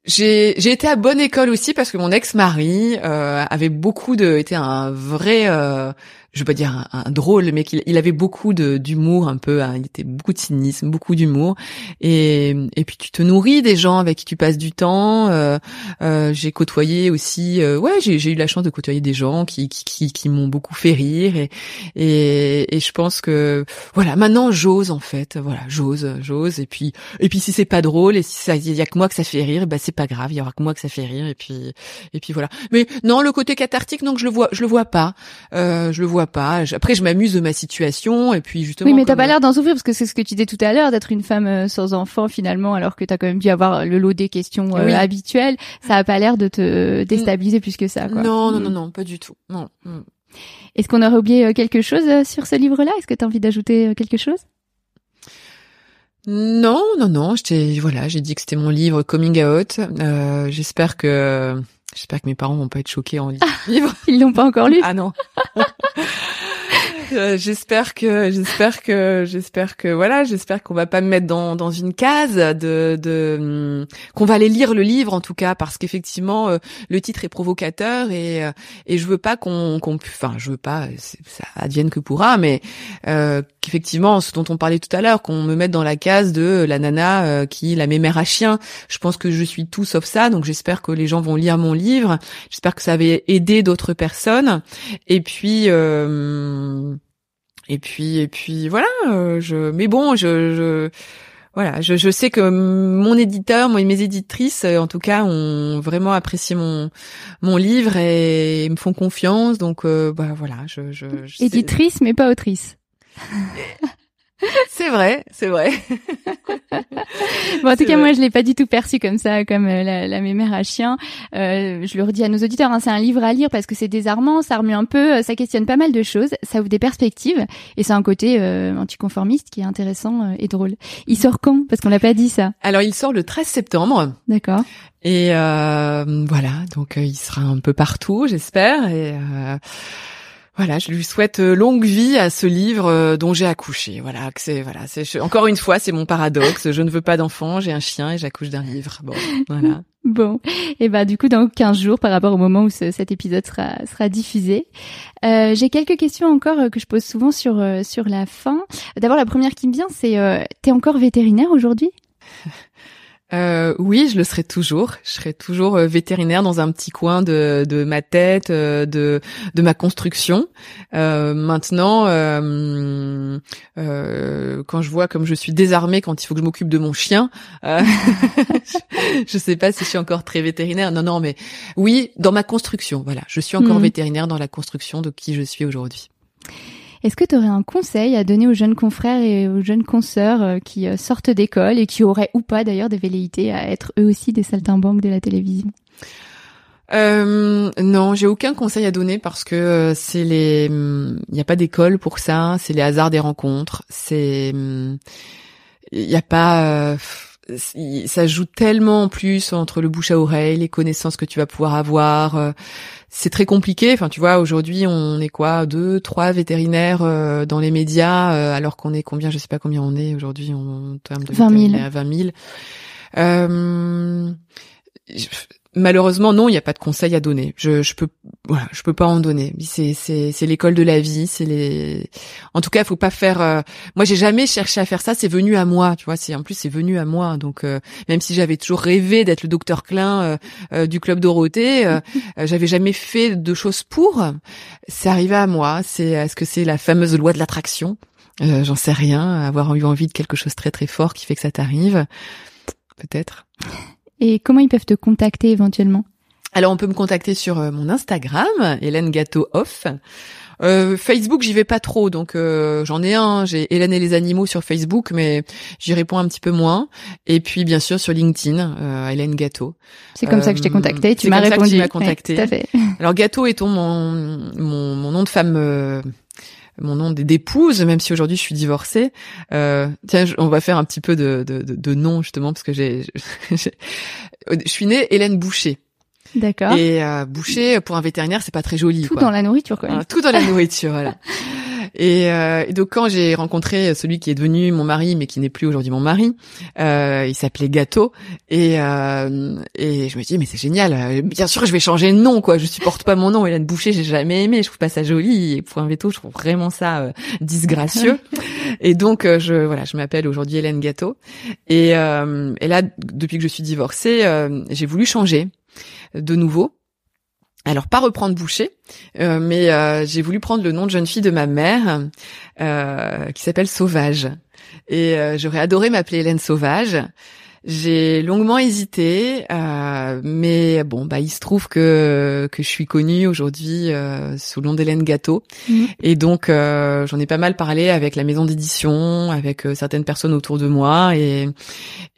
j'ai j'ai été à bonne école aussi parce que mon ex-mari euh, avait beaucoup de était un vrai euh, je veux pas dire un, drôle, mais qu'il il avait beaucoup d'humour, un peu, hein, il était beaucoup de cynisme, beaucoup d'humour, et puis tu te nourris des gens avec qui tu passes du temps. Euh, euh, j'ai côtoyé aussi, euh, ouais, j'ai eu la chance de côtoyer des gens qui m'ont beaucoup fait rire, et, je pense que voilà, maintenant j'ose en fait, voilà, j'ose, j'ose, et puis et puis si c'est pas drôle et si ça y a que moi que ça fait rire, bah c'est pas grave, il y aura que moi que ça fait rire, et puis et puis voilà. Mais non, le côté cathartique, donc je le vois, je le vois pas, euh, je le vois pourquoi pas Après, je m'amuse de ma situation et puis justement. Oui, mais t'as pas l'air d'en souffrir parce que c'est ce que tu disais tout à l'heure, d'être une femme euh, sans enfant finalement, alors que t'as quand même dû avoir le lot des questions euh, Oui. habituelles. Ça a pas l'air de te déstabiliser plus que ça. Quoi. Non, non, Mm. non, non, pas du tout. Non. Mm. Est-ce qu'on aurait oublié euh, quelque chose euh, sur ce livre-là? Est-ce que t'as envie d'ajouter euh, quelque chose? Non, non, non. Je t'ai, voilà, j'ai dit que c'était mon livre coming out. Euh, j'espère que, j'espère que mes parents vont pas être choqués en lisant le livre. Ils l'ont pas encore lu Ah non. Euh, j'espère que j'espère que j'espère que voilà j'espère qu'on va pas me mettre dans dans une case de de hum, qu'on va aller lire le livre en tout cas parce qu'effectivement euh, le titre est provocateur et euh, et je veux pas qu'on qu'on enfin je veux pas ça advienne que pourra mais qu'effectivement ce dont on parlait tout à l'heure qu'on me mette dans la case de la nana qui la mémère à chien. Je pense que je suis tout sauf ça donc j'espère que les gens vont lire mon livre. J'espère que ça avait aidé d'autres personnes. Et puis euh, et puis et puis voilà euh, je mais bon je, je voilà je, je sais que mon éditeur moi, mes éditrices euh, en tout cas ont vraiment apprécié mon mon livre et me font confiance donc euh, bah voilà je je, je sais- Éditrice, mais pas autrice. c'est vrai c'est vrai Bon, en tout cas, vrai. moi, je l'ai pas du tout perçu comme ça, comme euh, la, la mémère à chien. Euh, je le redis à nos auditeurs, hein, c'est un livre à lire parce que c'est désarmant, ça remue un peu, euh, ça questionne pas mal de choses, ça ouvre des perspectives, et c'est un côté euh, anticonformiste qui est intéressant euh, et drôle. Il sort quand? Parce qu'on l'a pas dit ça. alors il sort le 13 septembre D'accord. Et euh, voilà, donc il sera un peu partout, j'espère. Et euh, voilà, je lui souhaite euh, longue vie à ce livre euh, dont j'ai accouché. Voilà, que c'est voilà, c'est je- encore une fois, c'est mon paradoxe. Je ne veux pas d'enfant, j'ai un chien et j'accouche d'un livre. Bon, voilà. Bon, et bah du coup dans 15 jours par rapport au moment où ce- cet épisode sera sera diffusé. Euh, J'ai quelques questions encore euh, que je pose souvent sur euh, sur la fin. D'abord la première qui me vient, c'est euh, t'es encore vétérinaire aujourd'hui? Euh, oui, je le serai toujours. Je serai toujours euh, vétérinaire dans un petit coin de, de ma tête, euh, de, de ma construction. Euh, maintenant, euh, euh, quand je vois comme je suis désarmée quand il faut que je m'occupe de mon chien, euh, je, je sais pas si je suis encore très vétérinaire. Non, non, mais oui, dans ma construction. Voilà, je suis encore Mhm. vétérinaire dans la construction de qui je suis aujourd'hui. Est-ce que tu aurais un conseil à donner aux jeunes confrères et aux jeunes consoeurs euh, qui euh, sortent d'école et qui auraient ou pas d'ailleurs des velléités à être eux aussi des saltimbanques de la télévision? Euh, non, j'ai aucun conseil à donner parce que c'est les, il n'y a pas d'école pour ça, c'est les hasards des rencontres, c'est, il n'y a pas, ça joue tellement en plus entre le bouche à oreille, les connaissances que tu vas pouvoir avoir. euh, C'est très compliqué. Enfin, tu vois, aujourd'hui, on est quoi, deux, trois vétérinaires euh, dans les médias, euh, alors qu'on est combien, je sais pas combien on est aujourd'hui en, termes de 20 000. vétérinaires, 20 000. Euh, je- malheureusement, non, il n'y a pas de conseil à donner. Je, je peux, voilà, je peux pas en donner. C'est, c'est, c'est l'école de la vie. C'est les. En tout cas, faut pas faire. euh, Moi, j'ai jamais cherché à faire ça. C'est venu à moi. Tu vois, c'est en plus c'est venu à moi. Donc, euh, même si j'avais toujours rêvé d'être le docteur Klein euh, euh, du club Dorothée, euh, euh, j'avais jamais fait de choses pour. C'est arrivé à moi. C'est, est-ce que c'est la fameuse loi de l'attraction? Euh, J'en sais rien. Avoir eu envie de quelque chose très très fort qui fait que ça t'arrive. Peut-être. Et comment ils peuvent te contacter éventuellement? Alors on peut me contacter sur euh, mon Instagram, Hélène Gâteau Off. Euh, Facebook, j'y vais pas trop, donc euh, j'en ai un. J'ai Hélène et les animaux sur Facebook, mais j'y réponds un petit peu moins. Et puis bien sûr sur LinkedIn, euh, Hélène Gâteau. C'est comme ça que je t'ai contacté, tu c'est m'as comme ça que répondu. tu m'as Ouais, contacté. tout à fait. Alors Gâteau est ton mon, mon mon nom de femme. Mon nom d'épouse, même si aujourd'hui je suis divorcée. Euh, tiens, on va faire un petit peu de, de, de, de nom justement parce que j'ai, j'ai- je suis née Hélène Boucher. D'accord. Et euh, boucher pour un vétérinaire, c'est pas très joli. Tout quoi. dans la nourriture quand même. Tout dans la nourriture, voilà. Et, euh, et donc quand j'ai rencontré celui qui est devenu mon mari, mais qui n'est plus aujourd'hui mon mari, euh, il s'appelait Gâteau, et euh, et je me dis mais c'est génial. Bien sûr, je vais changer de nom, quoi. Je supporte pas mon nom, Hélène Boucher. J'ai jamais aimé. Je trouve pas ça joli. Et pour un veto, je trouve vraiment ça euh, disgracieux. et donc euh, je voilà, je m'appelle aujourd'hui Hélène Gâteau. Et euh, et là, depuis que je suis divorcée, j'ai voulu changer de nouveau. Alors pas reprendre Boucher, euh, mais euh, j'ai voulu prendre le nom de jeune fille de ma mère, euh, qui s'appelle Sauvage. Et j'aurais adoré m'appeler Hélène Sauvage. J'ai longuement hésité, euh, mais bon, bah il se trouve que que je suis connue aujourd'hui euh, sous le nom d'Hélène Gâteau, Mhm. et donc euh, j'en ai pas mal parlé avec la maison d'édition, avec euh, certaines personnes autour de moi, et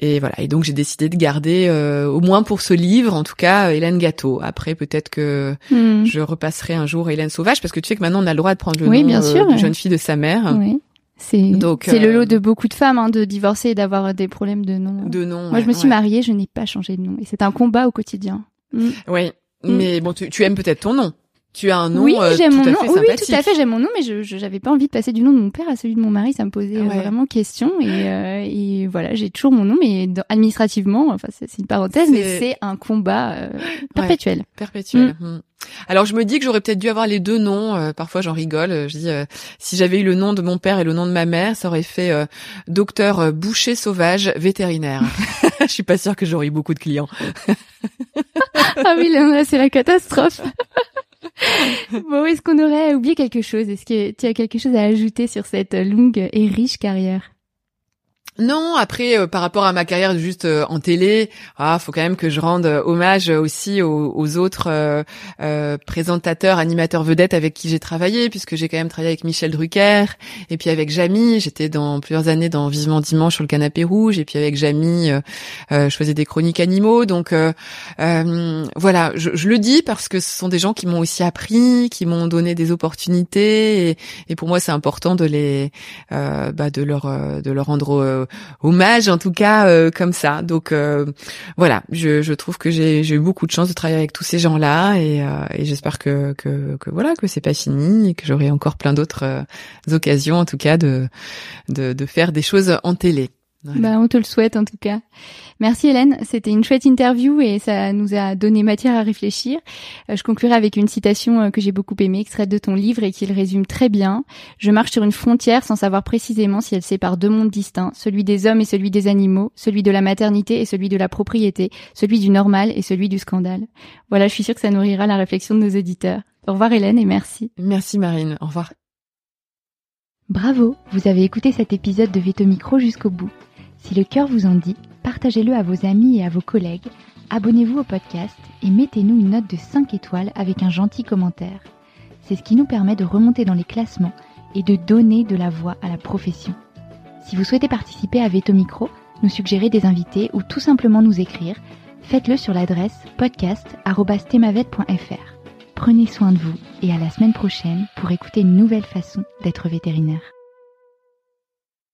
et voilà. Et donc j'ai décidé de garder, euh, au moins pour ce livre, en tout cas, Hélène Gâteau. Après, peut-être que Hmm. je repasserai un jour Hélène Sauvage, parce que tu sais que maintenant on a le droit de prendre le Oui, nom bien euh, sûr, de jeune fille de sa mère. Oui. C'est c'est le euh, lot de beaucoup de femmes hein, de divorcer et d'avoir des problèmes de nom. De nom. Moi, je me suis mariée, je n'ai pas changé de nom et c'est un combat au quotidien. Mm. Oui, Mm. mais bon, tu, tu aimes peut-être ton nom. Tu as un nom oui, euh, j'aime mon nom. Oui, tout à fait, j'aime mon nom, mais je j'avais pas envie de passer du nom de mon père à celui de mon mari. Ça me posait euh, Ouais. vraiment question. Et, euh, et voilà, j'ai toujours mon nom, mais dans- administrativement, enfin c'est une parenthèse, mais C'est- un combat euh, perpétuel. Perpétuel. Mm. Alors je me dis que j'aurais peut-être dû avoir les deux noms. euh, parfois j'en rigole. euh, Je dis euh, si j'avais eu le nom de mon père et le nom de ma mère, ça aurait fait euh, docteur boucher sauvage vétérinaire. je suis pas sûre que j'aurais eu beaucoup de clients. ah oui, là, c'est la catastrophe. bon, est-ce qu'on aurait oublié quelque chose? Est-ce que tu as quelque chose à ajouter sur cette longue et riche carrière? Non, après euh, par rapport à ma carrière juste euh, en télé, ah faut quand même que je rende euh, hommage aussi aux, autres présentateurs, animateurs vedettes avec qui j'ai travaillé, puisque j'ai quand même travaillé avec Michel Drucker et puis avec Jamie. J'étais dans plusieurs années dans Vivement dimanche sur le canapé rouge et puis avec Jamie, euh, je faisais des chroniques animaux. Donc voilà, je, le dis parce que ce sont des gens qui m'ont aussi appris, qui m'ont donné des opportunités et, pour moi c'est important de les bah, de leur de leur rendre hommage en tout cas euh, comme ça. Donc euh, voilà, je, trouve que j'ai eu beaucoup de chance de travailler avec tous ces gens-là et, euh, et j'espère que, que que voilà que c'est pas fini et que j'aurai encore plein d'autres occasions en tout cas de, de de faire des choses en télé. Voilà. Bah, on te le souhaite en tout cas. Merci Hélène, c'était une chouette interview et ça nous a donné matière à réfléchir. Euh, je conclurai avec une citation euh, que j'ai beaucoup aimée, extraite de ton livre et qui le résume très bien. Je marche sur une frontière sans savoir précisément si elle sépare deux mondes distincts, celui des hommes et celui des animaux, celui de la maternité et celui de la propriété, celui du normal et celui du scandale. Voilà, je suis sûre que ça nourrira la réflexion de nos auditeurs. Au revoir Hélène et merci. Merci Marine, au revoir. Bravo, vous avez écouté cet épisode de Veto Micro jusqu'au bout. Si le cœur vous en dit, partagez-le à vos amis et à vos collègues, abonnez-vous au podcast et mettez-nous une note de 5 étoiles avec un gentil commentaire. C'est ce qui nous permet de remonter dans les classements et de donner de la voix à la profession. Si vous souhaitez participer à Veto Micro, nous suggérer des invités ou tout simplement nous écrire, faites-le sur l'adresse podcast.themavet.fr. Prenez soin de vous et à la semaine prochaine pour écouter une nouvelle façon d'être vétérinaire.